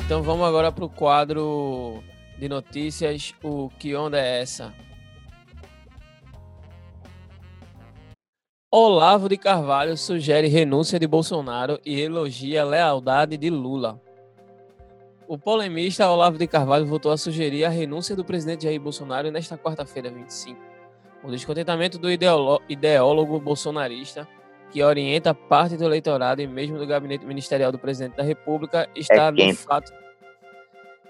Então vamos agora pro quadro de notícias. O Que Onda é essa? Olavo de Carvalho sugere renúncia de Bolsonaro e elogia lealdade de Lula. O polemista Olavo de Carvalho voltou a sugerir a renúncia do presidente Jair Bolsonaro nesta quarta-feira, 25. O descontentamento do ideólogo bolsonarista, que orienta parte do eleitorado e mesmo do gabinete ministerial do presidente da República, está no quem? fato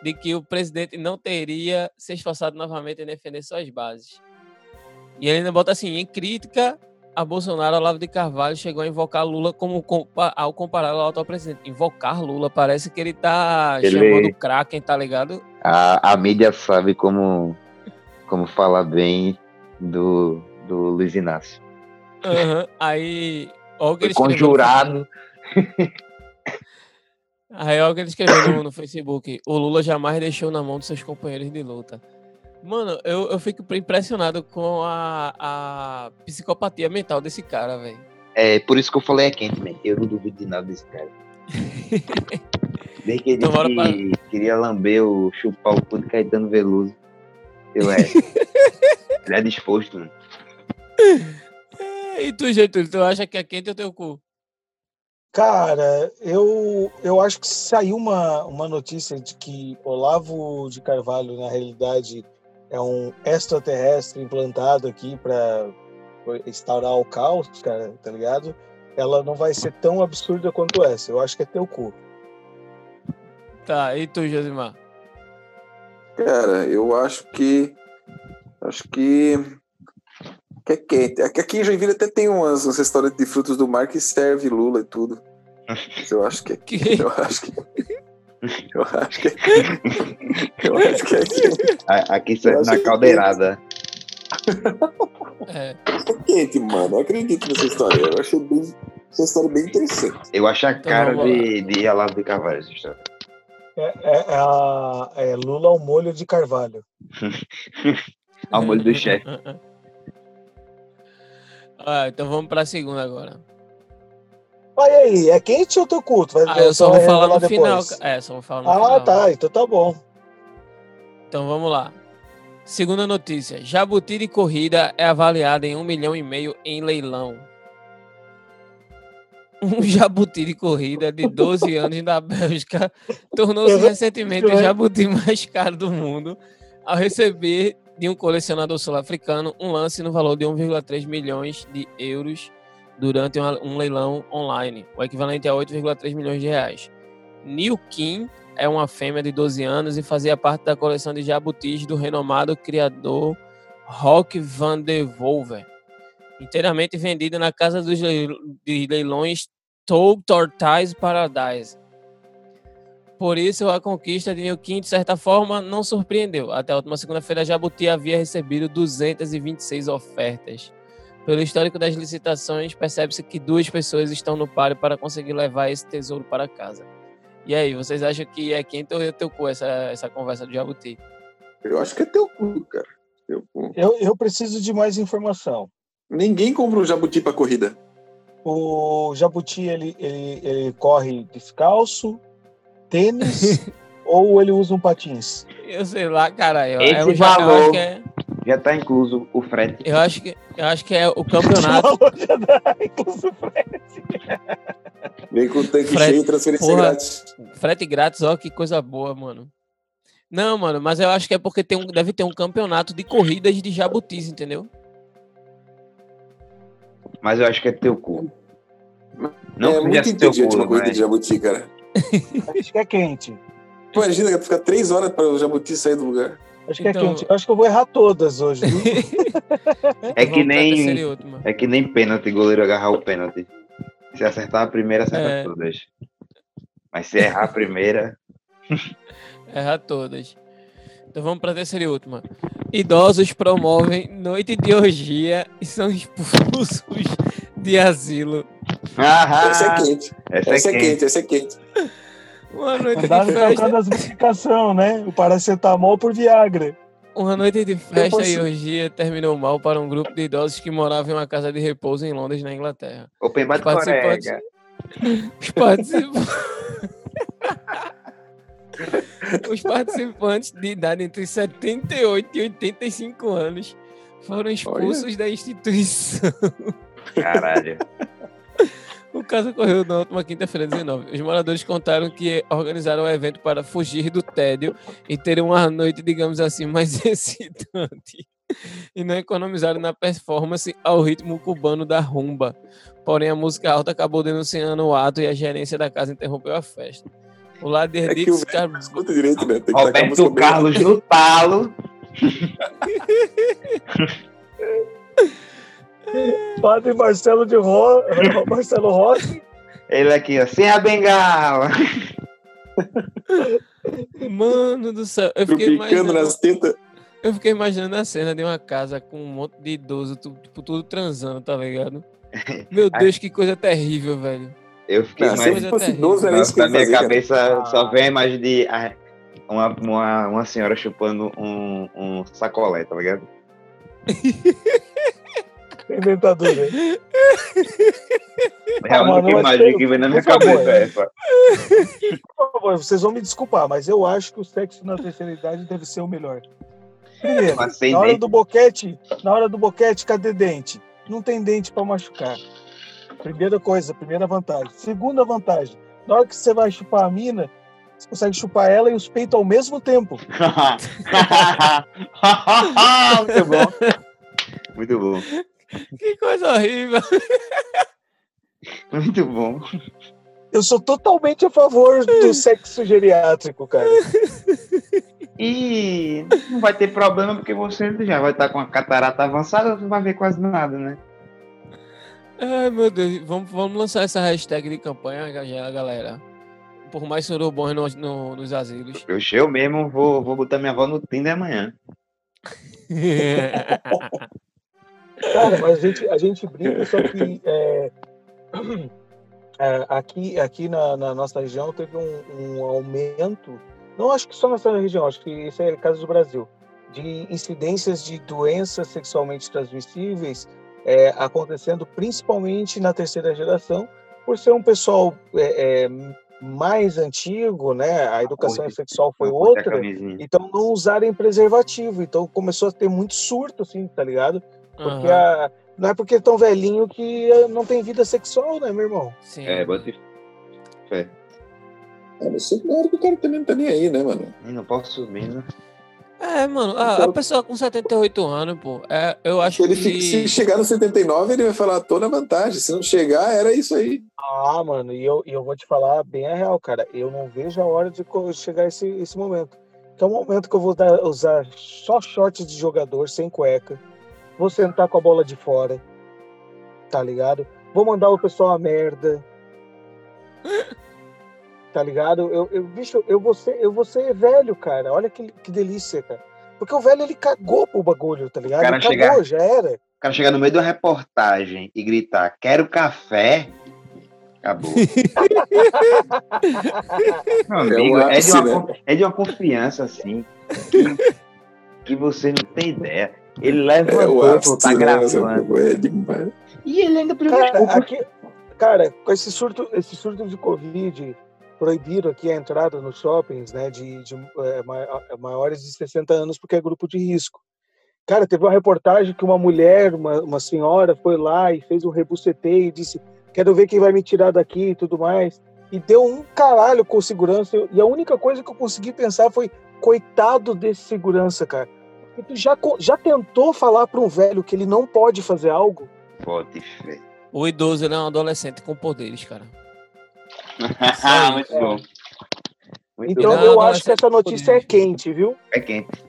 de que o presidente não teria se esforçado novamente em defender suas bases. E ele ainda bota assim, em crítica a Bolsonaro, Olavo de Carvalho chegou a invocar Lula como ao compará-lo ao atual presidente. Invocar Lula, parece que ele tá Ele- chamando o Kraken, tá ligado? A, a mídia sabe como, como falar bem do, do Luiz Inácio. Aham. Aí, olha o que Foi ele escreveu no conjurado. Aí ele escreveu no, no Facebook. O Lula jamais deixou na mão de seus companheiros de luta. Mano, eu, eu fico impressionado com a, a psicopatia mental desse cara, velho. É por isso que eu falei é quente, man. Eu não duvido de nada desse cara. Desde que ele que queria lamber o chupar o cu de Caetano Veloso. Eu é. ele é disposto, mano. E tu, Getúlio, tu acha que é quente o teu cu? Cara, eu, eu acho que saiu uma, uma notícia de que Olavo de Carvalho, na realidade, é um extraterrestre implantado aqui para instaurar o caos, cara, tá ligado? Ela não vai ser tão absurda quanto essa. Eu acho que é teu cu. Tá, e tu, Josimar? Cara, eu acho que. Acho que. Que é quente. Aqui aqui em Joinville até tem umas, uns restaurantes de frutos do mar que serve Lula e tudo. Eu acho que é Que... Eu acho que. Eu acho que. Eu acho que é quente. A- Aqui serve na que- caldeirada. É, É quente, mano. Eu acredito nessa história. Eu achei bem, essa história bem interessante. Eu acho a cara vamos lá. de, de Olavo de Carvalho essa história. É, é, é, a, é Lula ao molho de carvalho. ao molho do chefe. ah, então vamos para a segunda agora. Olha aí, é quente ou tô culto? Vai, ah, eu só vou falar no depois. final. É, só vou falar no ah, final. Ah, tá, então tá bom. Então vamos lá. Segunda notícia: Jabuti de corrida é avaliada em um milhão e meio em leilão. Um jabuti de corrida de 12 anos da Bélgica tornou-se recentemente o jabuti mais caro do mundo ao receber de um colecionador sul-africano um lance no valor de 1,3 milhões de euros durante um leilão online, o equivalente a 8,3 milhões de reais. Neil Kim é uma fêmea de 12 anos e fazia parte da coleção de jabutis do renomado criador Rock van der Wolver, inteiramente vendida na casa dos leilões Toll Tortoise Paradise. Por isso, a conquista de New King, de certa forma, não surpreendeu. Até a última segunda-feira, a Jabuti havia recebido 226 ofertas. Pelo histórico das licitações, percebe-se que duas pessoas estão no páreo para conseguir levar esse tesouro para casa. E aí, vocês acham que é quem ou teu cu essa, essa conversa do Jabuti? Eu acho que é teu cu, cara. Teu cu. Eu, eu preciso de mais informação. Ninguém compra um Jabuti para corrida. O Jabuti, ele, ele, ele corre descalço, tênis, ou ele usa um patins? Eu sei lá, cara. Eu, Esse é um valor é... já está incluso o frete. Eu acho que, eu acho que é o campeonato. já tá incluso o frete. Vem com o tanque frete, cheio e transferência porra, grátis. Frete grátis, ó, que coisa boa, mano. Não, mano, mas eu acho que é porque tem um, deve ter um campeonato de corridas de jabutis, entendeu? Mas eu acho que é teu cu. Não é muito inteligente uma corrida mas... de jabuti, cara. acho que é quente. Imagina que ficar três horas para o jabuti sair do lugar. Acho que é então... é quente. Acho que eu vou errar todas hoje. é que nem é que nem pênalti, goleiro agarrar o pênalti. Se acertar a primeira, acerta é... todas. Mas se errar a primeira. Erra todas. Então vamos para a terceira e última. Idosos promovem noite de orgia e são expulsos de asilo. Ah, essa é quente. Essa, essa é, quente. quente, essa é quente. Uma noite de festa. das medicações, né? O paracetamol por Viagra. Uma noite de festa posso... e orgia terminou mal para um grupo de idosos que moravam em uma casa de repouso em Londres, na Inglaterra. Open Bar de participantes... Os participantes... Os participantes de idade entre 78 e 85 anos foram expulsos Olha. da instituição. Caralho. O caso ocorreu na última quinta-feira, 19. Os moradores contaram que organizaram o evento para fugir do tédio e ter uma noite, digamos assim, mais excitante. E não economizaram na performance ao ritmo cubano da rumba. Porém, a música alta acabou denunciando o ato e a gerência da casa interrompeu a festa. O Lader é que o escuta direito, né? Tem que Roberto Carlos no talo. Padre Marcelo de Ro... Marcelo Rossi. Ele aqui, ó, sem a bengala. Mano do céu, eu fiquei imaginando nas tetas. Eu fiquei imaginando a cena de uma casa com um monte de idoso, tudo, tipo, tudo transando, tá ligado? Meu Deus, que coisa terrível, velho. Eu fiquei não, mais... Fosse idoso, era isso Na minha fazer, cabeça só vem a imagem de uma, uma, uma senhora chupando um, um sacolé, tá ligado? Inventador, né? É a única imagem que vem na minha cabeça essa. Por favor, vocês vão me desculpar, mas eu acho que o sexo na terceira idade deve ser o melhor. Primeiro, na hora do boquete, na hora do boquete, cadê dente? Não tem dente para machucar. Primeira coisa, primeira vantagem. Segunda vantagem, na hora que você vai chupar a mina, você consegue chupar ela e os peitos ao mesmo tempo. Muito bom. Muito bom. Que coisa horrível. Muito bom. Eu sou totalmente a favor do sexo geriátrico, cara. E não vai ter problema porque você já vai estar com a catarata avançada, não vai ver quase nada, né? Ai, meu Deus. Vamos, vamos lançar essa hashtag de campanha, galera. Por mais surubons no, no, nos asilos. Eu, eu mesmo vou, vou botar minha avó no Tinder amanhã. Cara, mas a gente, a gente brinca, só que é, é, aqui, aqui na, na, nossa região teve um, um, aumento, não acho que só na nossa região, acho que esse é o caso do Brasil, de incidências de doenças sexualmente transmissíveis é, acontecendo principalmente na terceira geração, por ser um pessoal é, é mais antigo, né? A educação sexual foi outra, então não usarem preservativo, então começou a ter muito surto, assim, tá ligado? Porque uhum. a, não é porque é tão velhinho que eh, não tem vida sexual, né, meu irmão? Sim. É, bota fé. É, mas claro que o cara também não tá nem aí, né, mano? Eu não posso subir, né? É, mano, a, a, pessoa com 78 anos, pô, é, eu acho ele que... Se chegar no 79, ele vai falar, tô na vantagem. Se não chegar, era isso aí. Ah, mano, e eu, e eu vou te falar bem a real, cara. Eu não vejo a hora de chegar esse, esse momento. Que é o momento que eu vou dar, usar só shorts de jogador, sem cueca vou sentar com a bola de fora, tá ligado? Vou mandar o pessoal a merda, tá ligado? Eu, eu, bicho, eu vou, ser, eu vou ser velho, cara. Olha que, que delícia, cara. Porque o velho, ele cagou pro bagulho, tá ligado? Cara ele chegar, cagou, já era. O cara chegar no meio de uma reportagem e gritar, quero café, acabou. Meu amigo, é, de uma, é de uma confiança, assim, que, que você não tem ideia. Ele levantou, é, pô, tá né, gravando. É demais. E ele ainda cara, aqui, cara, com esse surto, esse surto de Covid, proibiram aqui a entrada nos shoppings, né, de, de é, é, maiores de 60 anos, porque é grupo de risco. Cara, teve uma reportagem que uma mulher, uma, uma senhora, foi lá e fez um rebuceteio e disse: Quero ver quem vai me tirar daqui e tudo mais. E deu um caralho com segurança. E a única coisa que eu consegui pensar foi: coitado desse segurança, cara. E tu já, já tentou falar para um velho que ele não pode fazer algo? Pode ser. O idoso ele é um adolescente com poderes, cara. Muito bom. Muito então bom. eu acho que essa notícia é quente, viu? É quente.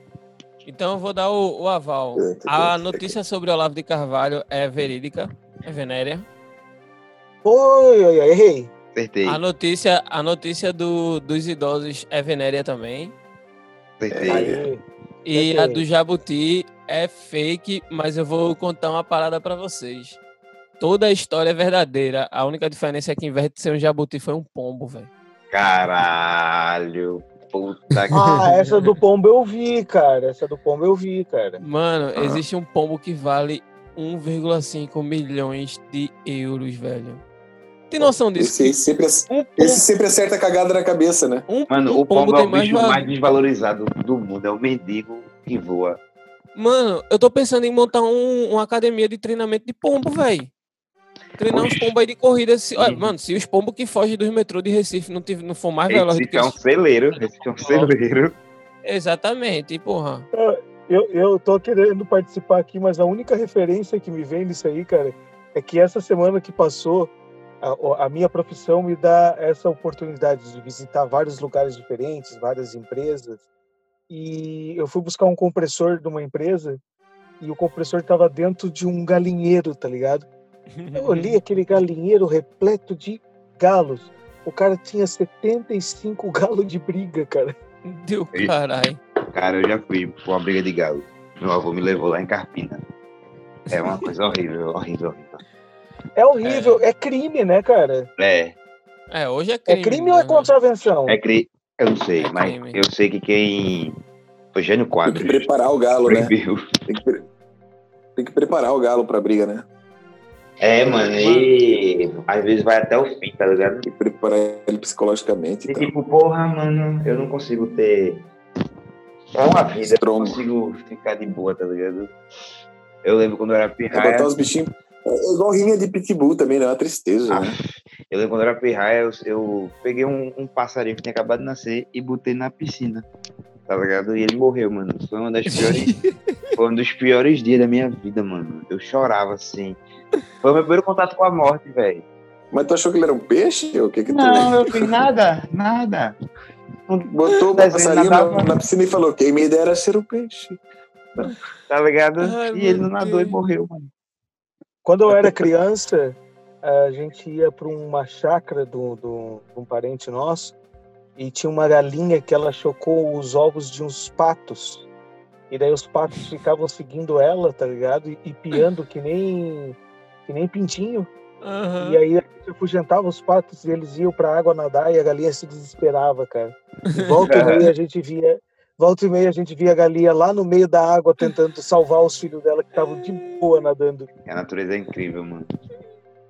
Então eu vou dar o, o aval. A notícia sobre Olavo de Carvalho é verídica, é venérea. Oi, oi, errei. Acertei. A notícia, a notícia do, dos idosos é venérea também. Acertei. E a do Jabuti é fake, mas eu vou contar uma parada para vocês. Toda a história é verdadeira. A única diferença é que, em vez de ser um jabuti, foi um pombo, velho. Caralho. Puta que... Ah, essa do pombo eu vi, cara. Essa do pombo eu vi, cara. Mano, ah. existe um pombo que vale 1,5 milhões de euros, velho. Tem noção disso? Esse, sempre, um esse sempre acerta a cagada na cabeça, né? Um, Mano, um o pombo, pombo é o bicho mais, mais desvalorizado do mundo. É o mendigo que voa. Mano, eu tô pensando em montar um, uma academia de treinamento de pombo, velho. Treinar Oxi. uns pombos aí de corrida. Se, olha, mano, se os pombos que fogem dos metrô de Recife não, tive, não for mais velozes do que... é um celeiro. Recife é um celeiro. Exatamente, porra. Eu, eu tô querendo participar aqui, mas a única referência que me vem disso aí, cara, é que essa semana que passou, a, a, minha profissão me dá essa oportunidade de visitar vários lugares diferentes, várias empresas. E eu fui buscar um compressor de uma empresa e o compressor estava dentro de um galinheiro, tá ligado? Eu olhei aquele galinheiro repleto de galos. O cara tinha 75 galos de briga, cara. Deu caralho. Cara, eu já fui pra uma briga de galo. Meu avô me levou lá em Carpina. É uma coisa horrível, horrível, horrível. É horrível, é, é crime, né, cara? É. É, hoje é crime. É crime ou é né, contravenção? É crime. Eu não sei, é mas crime. eu sei que quem. Foi Gênio Quadros. Tem que preparar o galo, né? Tem que, pre... Tem que preparar o galo pra briga, né? É, mano, e às vezes vai até o fim, tá ligado? Tem que preparar ele psicologicamente. E então. tipo, porra, mano, eu não consigo ter. É uma vida, eu não consigo ficar de boa, tá ligado? Eu lembro quando eu era pirraia. É botar os bichinhos é igual rinha de pitbull também, né? É uma tristeza, ah, né? Eu lembro quando era pirraia, eu, eu peguei um, um, passarinho que tinha acabado de nascer e botei na piscina, tá ligado? E ele morreu, mano. Foi uma das piores... foi um dos piores dias da minha vida, mano. Eu chorava, assim. Foi o meu primeiro contato com a morte, velho. Mas tu achou que ele era um peixe? O que que Não, eu fiz nada, nada. Botou o passarinho na, na, piscina e falou: quem me ideia era ser um peixe. Tá ligado? Ai, e ele não nadou e morreu, mano. Quando eu era criança, a gente ia para uma chácara de um parente nosso e tinha uma galinha que ela chocou os ovos de uns patos. E daí os patos ficavam seguindo ela, tá ligado? E, e piando que nem, que nem pintinho. Uhum. E aí a gente afugentava os patos e eles iam pra água nadar e a galinha se desesperava, cara. E volta e meia a gente via. Volta e meia a gente via a galinha lá no meio da água tentando salvar os filhos dela que estavam de boa nadando. A natureza é incrível, mano.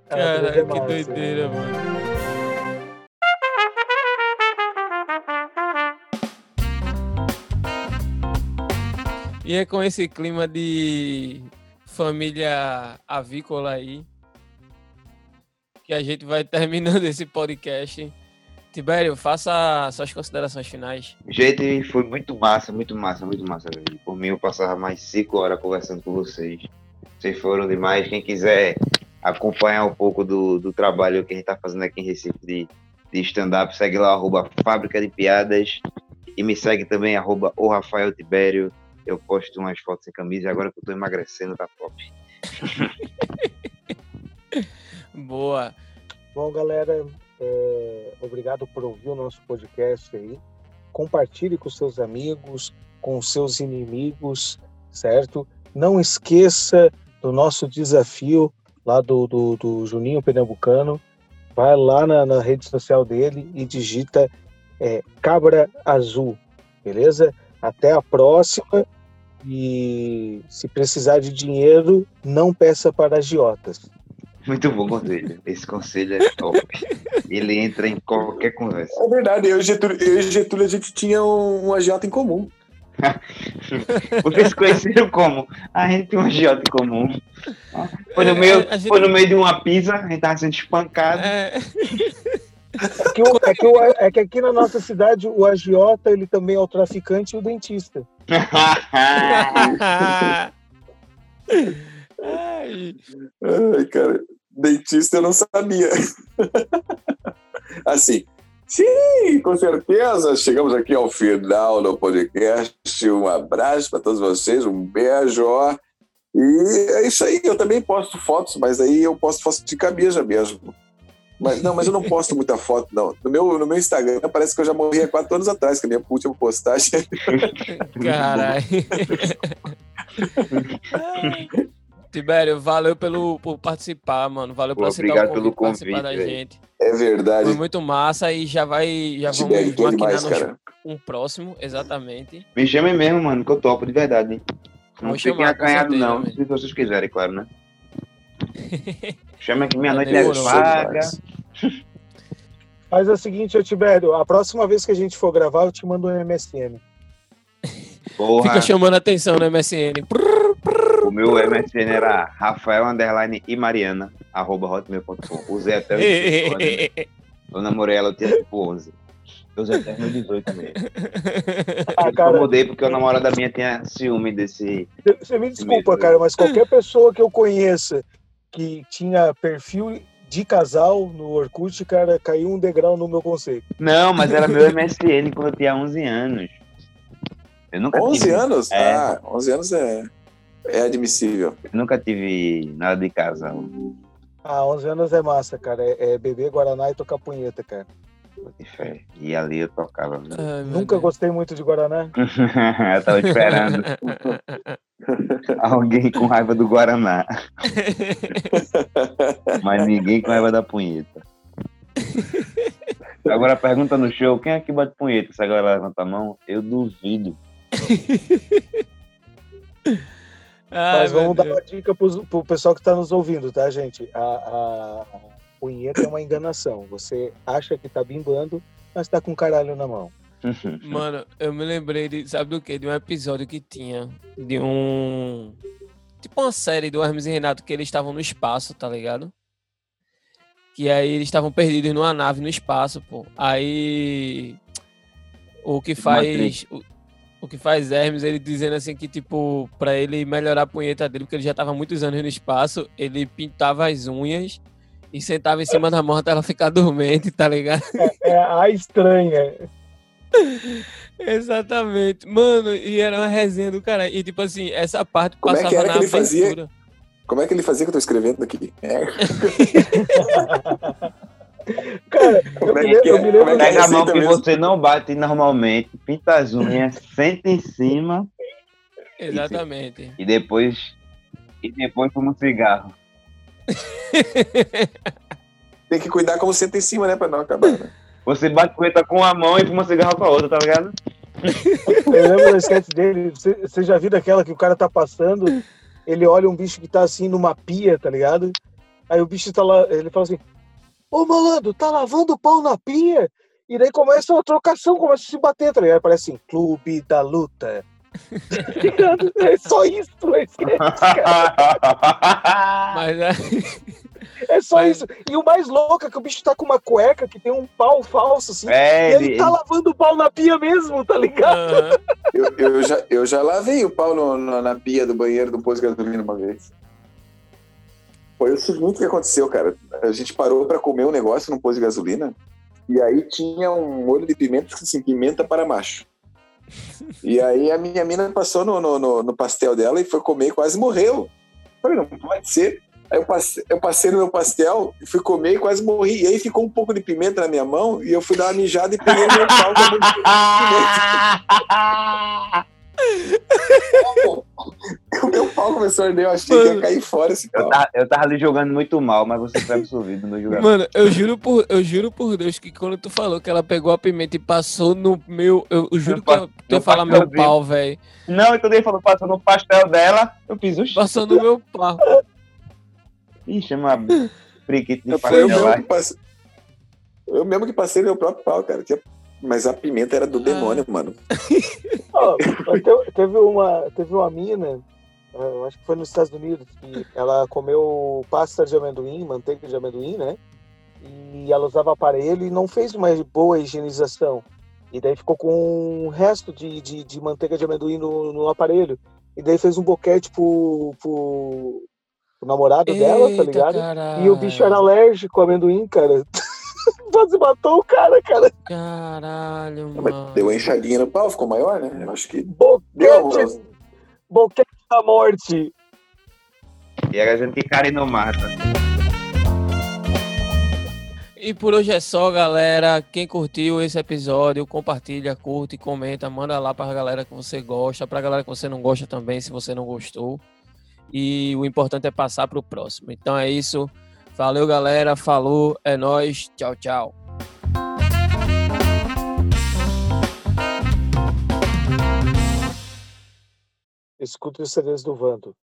Cara, é que doideira, mano. E é com esse clima de família avícola aí que a gente vai terminando esse podcast. Tibério, faça suas considerações finais. Gente, foi muito massa, muito massa, muito massa. Velho. Por mim, eu passava mais cinco horas conversando com vocês. Vocês foram demais. Quem quiser acompanhar um pouco do, do trabalho que a gente está fazendo aqui em Recife de, de stand-up, segue lá, arroba Fábrica de Piadas. E me segue também, arroba o Rafael Tibério eu posto umas fotos sem camisa e agora que eu tô emagrecendo tá top. Boa. Bom, galera, é, obrigado por ouvir o nosso podcast aí. Compartilhe com seus amigos, com seus inimigos, certo? Não esqueça do nosso desafio lá do, do, do Juninho Pernambucano. Vai lá na, na, rede social dele e digita é, Cabra Azul, beleza? Até a próxima e se precisar de dinheiro, não peça para agiotas. Muito bom conselho. Esse conselho é top. Ele entra em qualquer conversa. É verdade, eu e Getúlio, eu e Getúlio a gente tinha um, um agiota em comum. Vocês conheceram como? A gente tem um agiota em comum. Foi no, meio, gente... foi no meio de uma pizza, a gente tava sendo espancado. É... É que, o, é, que o, é que aqui na nossa cidade o agiota ele também é o traficante e o dentista. Ai. Ai, cara, dentista eu não sabia. assim, sim, com certeza. Chegamos aqui ao final do podcast. Um abraço para todos vocês, um beijo. E é isso aí. Eu também posto fotos, mas aí eu posto fotos de camisa mesmo. Mas não, mas eu não posto muita foto, não. No meu, no meu Instagram parece que eu já morri há quatro anos atrás, que a minha última postagem. Caralho. Tibério, valeu pelo, por participar, mano. Valeu por aceitar o convite, pelo convite, participar da gente. É verdade. Foi muito massa e já vai. Já Tibério, vamos maquinar demais, um próximo, exatamente. Me chamem mesmo, mano, que eu topo de verdade. Não Vou fiquem acanhados, não. Se vocês quiserem, claro, né? Chama que minha noite é vaga. Faz o seguinte, Tibério, a próxima vez que a gente for gravar, eu te mando um MSN. Porra. Fica chamando a atenção no MSN. O meu MSN era Rafael Underline e Mariana, arroba hotmail.com. Usei até o 18, né? Eu namorei ela, eu tinha tipo 11. Eu usei até o 18 mesmo. Ah, cara, eu mudei porque o namorado da minha tinha ciúme desse. Você me desculpa, cara, mas qualquer pessoa que eu conheça que tinha perfil de casal no Orkut, cara, caiu um degrau no meu conceito. Não, mas era meu MSN quando eu tinha 11 anos. Eu nunca 11 tive... anos? É. Ah, 11 anos é, é admissível. Eu nunca tive nada de casal. Ah, 11 anos é massa, cara. É, é beber Guaraná e tocar punheta, cara. E ali eu tocava. Ai, Nunca Deus. gostei muito de Guaraná. eu tava esperando. Alguém com raiva do Guaraná. Mas ninguém com raiva da punheta. Agora pergunta no show, quem é que bate punheta? Se a galera levanta a mão, eu duvido. Ai, Mas vamos dar uma dica pro, pro pessoal que está nos ouvindo, tá, gente? A, a, punheta é uma enganação. Você acha que tá bimbando, mas tá com caralho na mão. Mano, eu me lembrei de, sabe do que? De um episódio que tinha de um. Tipo uma série do Hermes e Renato que eles estavam no espaço, tá ligado? Que aí eles estavam perdidos numa nave no espaço, pô. Aí. O que faz. O, o que faz Hermes, ele dizendo assim que, tipo, pra ele melhorar a punheta dele, porque ele já tava muitos anos no espaço, ele pintava as unhas e sentava em cima da moto ela ficar dormente, tá ligado? É, é a estranha. Exatamente. Mano, e era uma resenha do cara. E tipo assim, essa parte Como passava é que era na que ele fazia? Como é que ele fazia que eu tô escrevendo aqui? É. Cara, Como é que, eu me lembro. É Pega a mão que mesmo? você não bate normalmente, pinta as unhas, senta em cima. Exatamente. E, e depois. E depois como um cigarro. Tem que cuidar como senta em cima, né? Pra não acabar. Né? Você bate punheta com a mão e fuma cigarro com a outra, tá ligado? Eu lembro da sketch dele. Você, você já viu daquela que o cara tá passando, ele olha um bicho que tá assim numa pia, tá ligado? Aí o bicho tá lá, ele fala assim: Ô malandro, tá lavando o pau na pia? E daí começa uma trocação, começa a se bater, tá ligado? Parece assim: Clube da Luta. é só isso, é cara. Mas é. É só Mas- isso. E o mais louco é que o bicho tá com uma cueca que tem um pau falso, assim. É, e ele ele- tá lavando o pau na pia mesmo, tá ligado? Aham. Eu, eu já, eu já lavei o pau no- na, na pia do banheiro do posto de gasolina uma vez. Foi o seguinte que aconteceu, cara. A gente parou pra comer um negócio num posto de gasolina e aí tinha um molho de pimenta, assim, pimenta para macho. E aí a minha mina passou no, no, no- pastel dela e foi comer e quase morreu. Falei, não pode ser. Aí eu passei, eu passei no meu pastel fui comer e quase morri. E aí ficou um pouco de pimenta na minha mão e eu fui dar uma mijada e peguei meu pau O meu pau começou a arder, eu achei que ia cair fora esse Eu pau. tava, eu tava ali jogando muito mal, mas você foi absolvido no julgamento. Mano, eu juro, por, eu juro por Deus que quando tu falou que ela pegou a pimenta e passou no meu. Eu, eu juro No que eu, pa- tu ia no falar meu pau, velho. Não, e quando ele falou passou no pastel dela, eu fiz o Passou no meu pau. Ixi, uma priquita de Foi eu pastel mesmo, que passei, eu mesmo que passei no meu próprio pau, cara. Tinha- Mas a pimenta era do demônio, mano. Te- teve, uma, teve uma mina, eu acho que foi nos Estados Unidos, que ela comeu pasta de amendoim, manteiga de amendoim, né? E ela usava aparelho e não fez uma boa higienização. E daí ficou com um resto de, de, de manteiga de amendoim no, no aparelho. E daí fez um boquete pro, pro, pro namorado dela, tá Eita, ligado? caralho. E o bicho era alérgico ao amendoim, cara. Quase matou o cara, cara. Caralho, Mas mano. Deu uma enxadinha no pau, ficou maior, né? Eu acho que. Boquete, boquete da morte. E a gente cara e não mata. E por hoje é só, galera. Quem curtiu esse episódio, compartilha, curte, comenta, manda lá pra galera que você gosta, pra galera que você não gosta também, se você não gostou. E o importante é passar pro próximo. Então é isso. Valeu, galera. Falou. É nóis. Tchau, tchau. Escuta os CDs do Vando.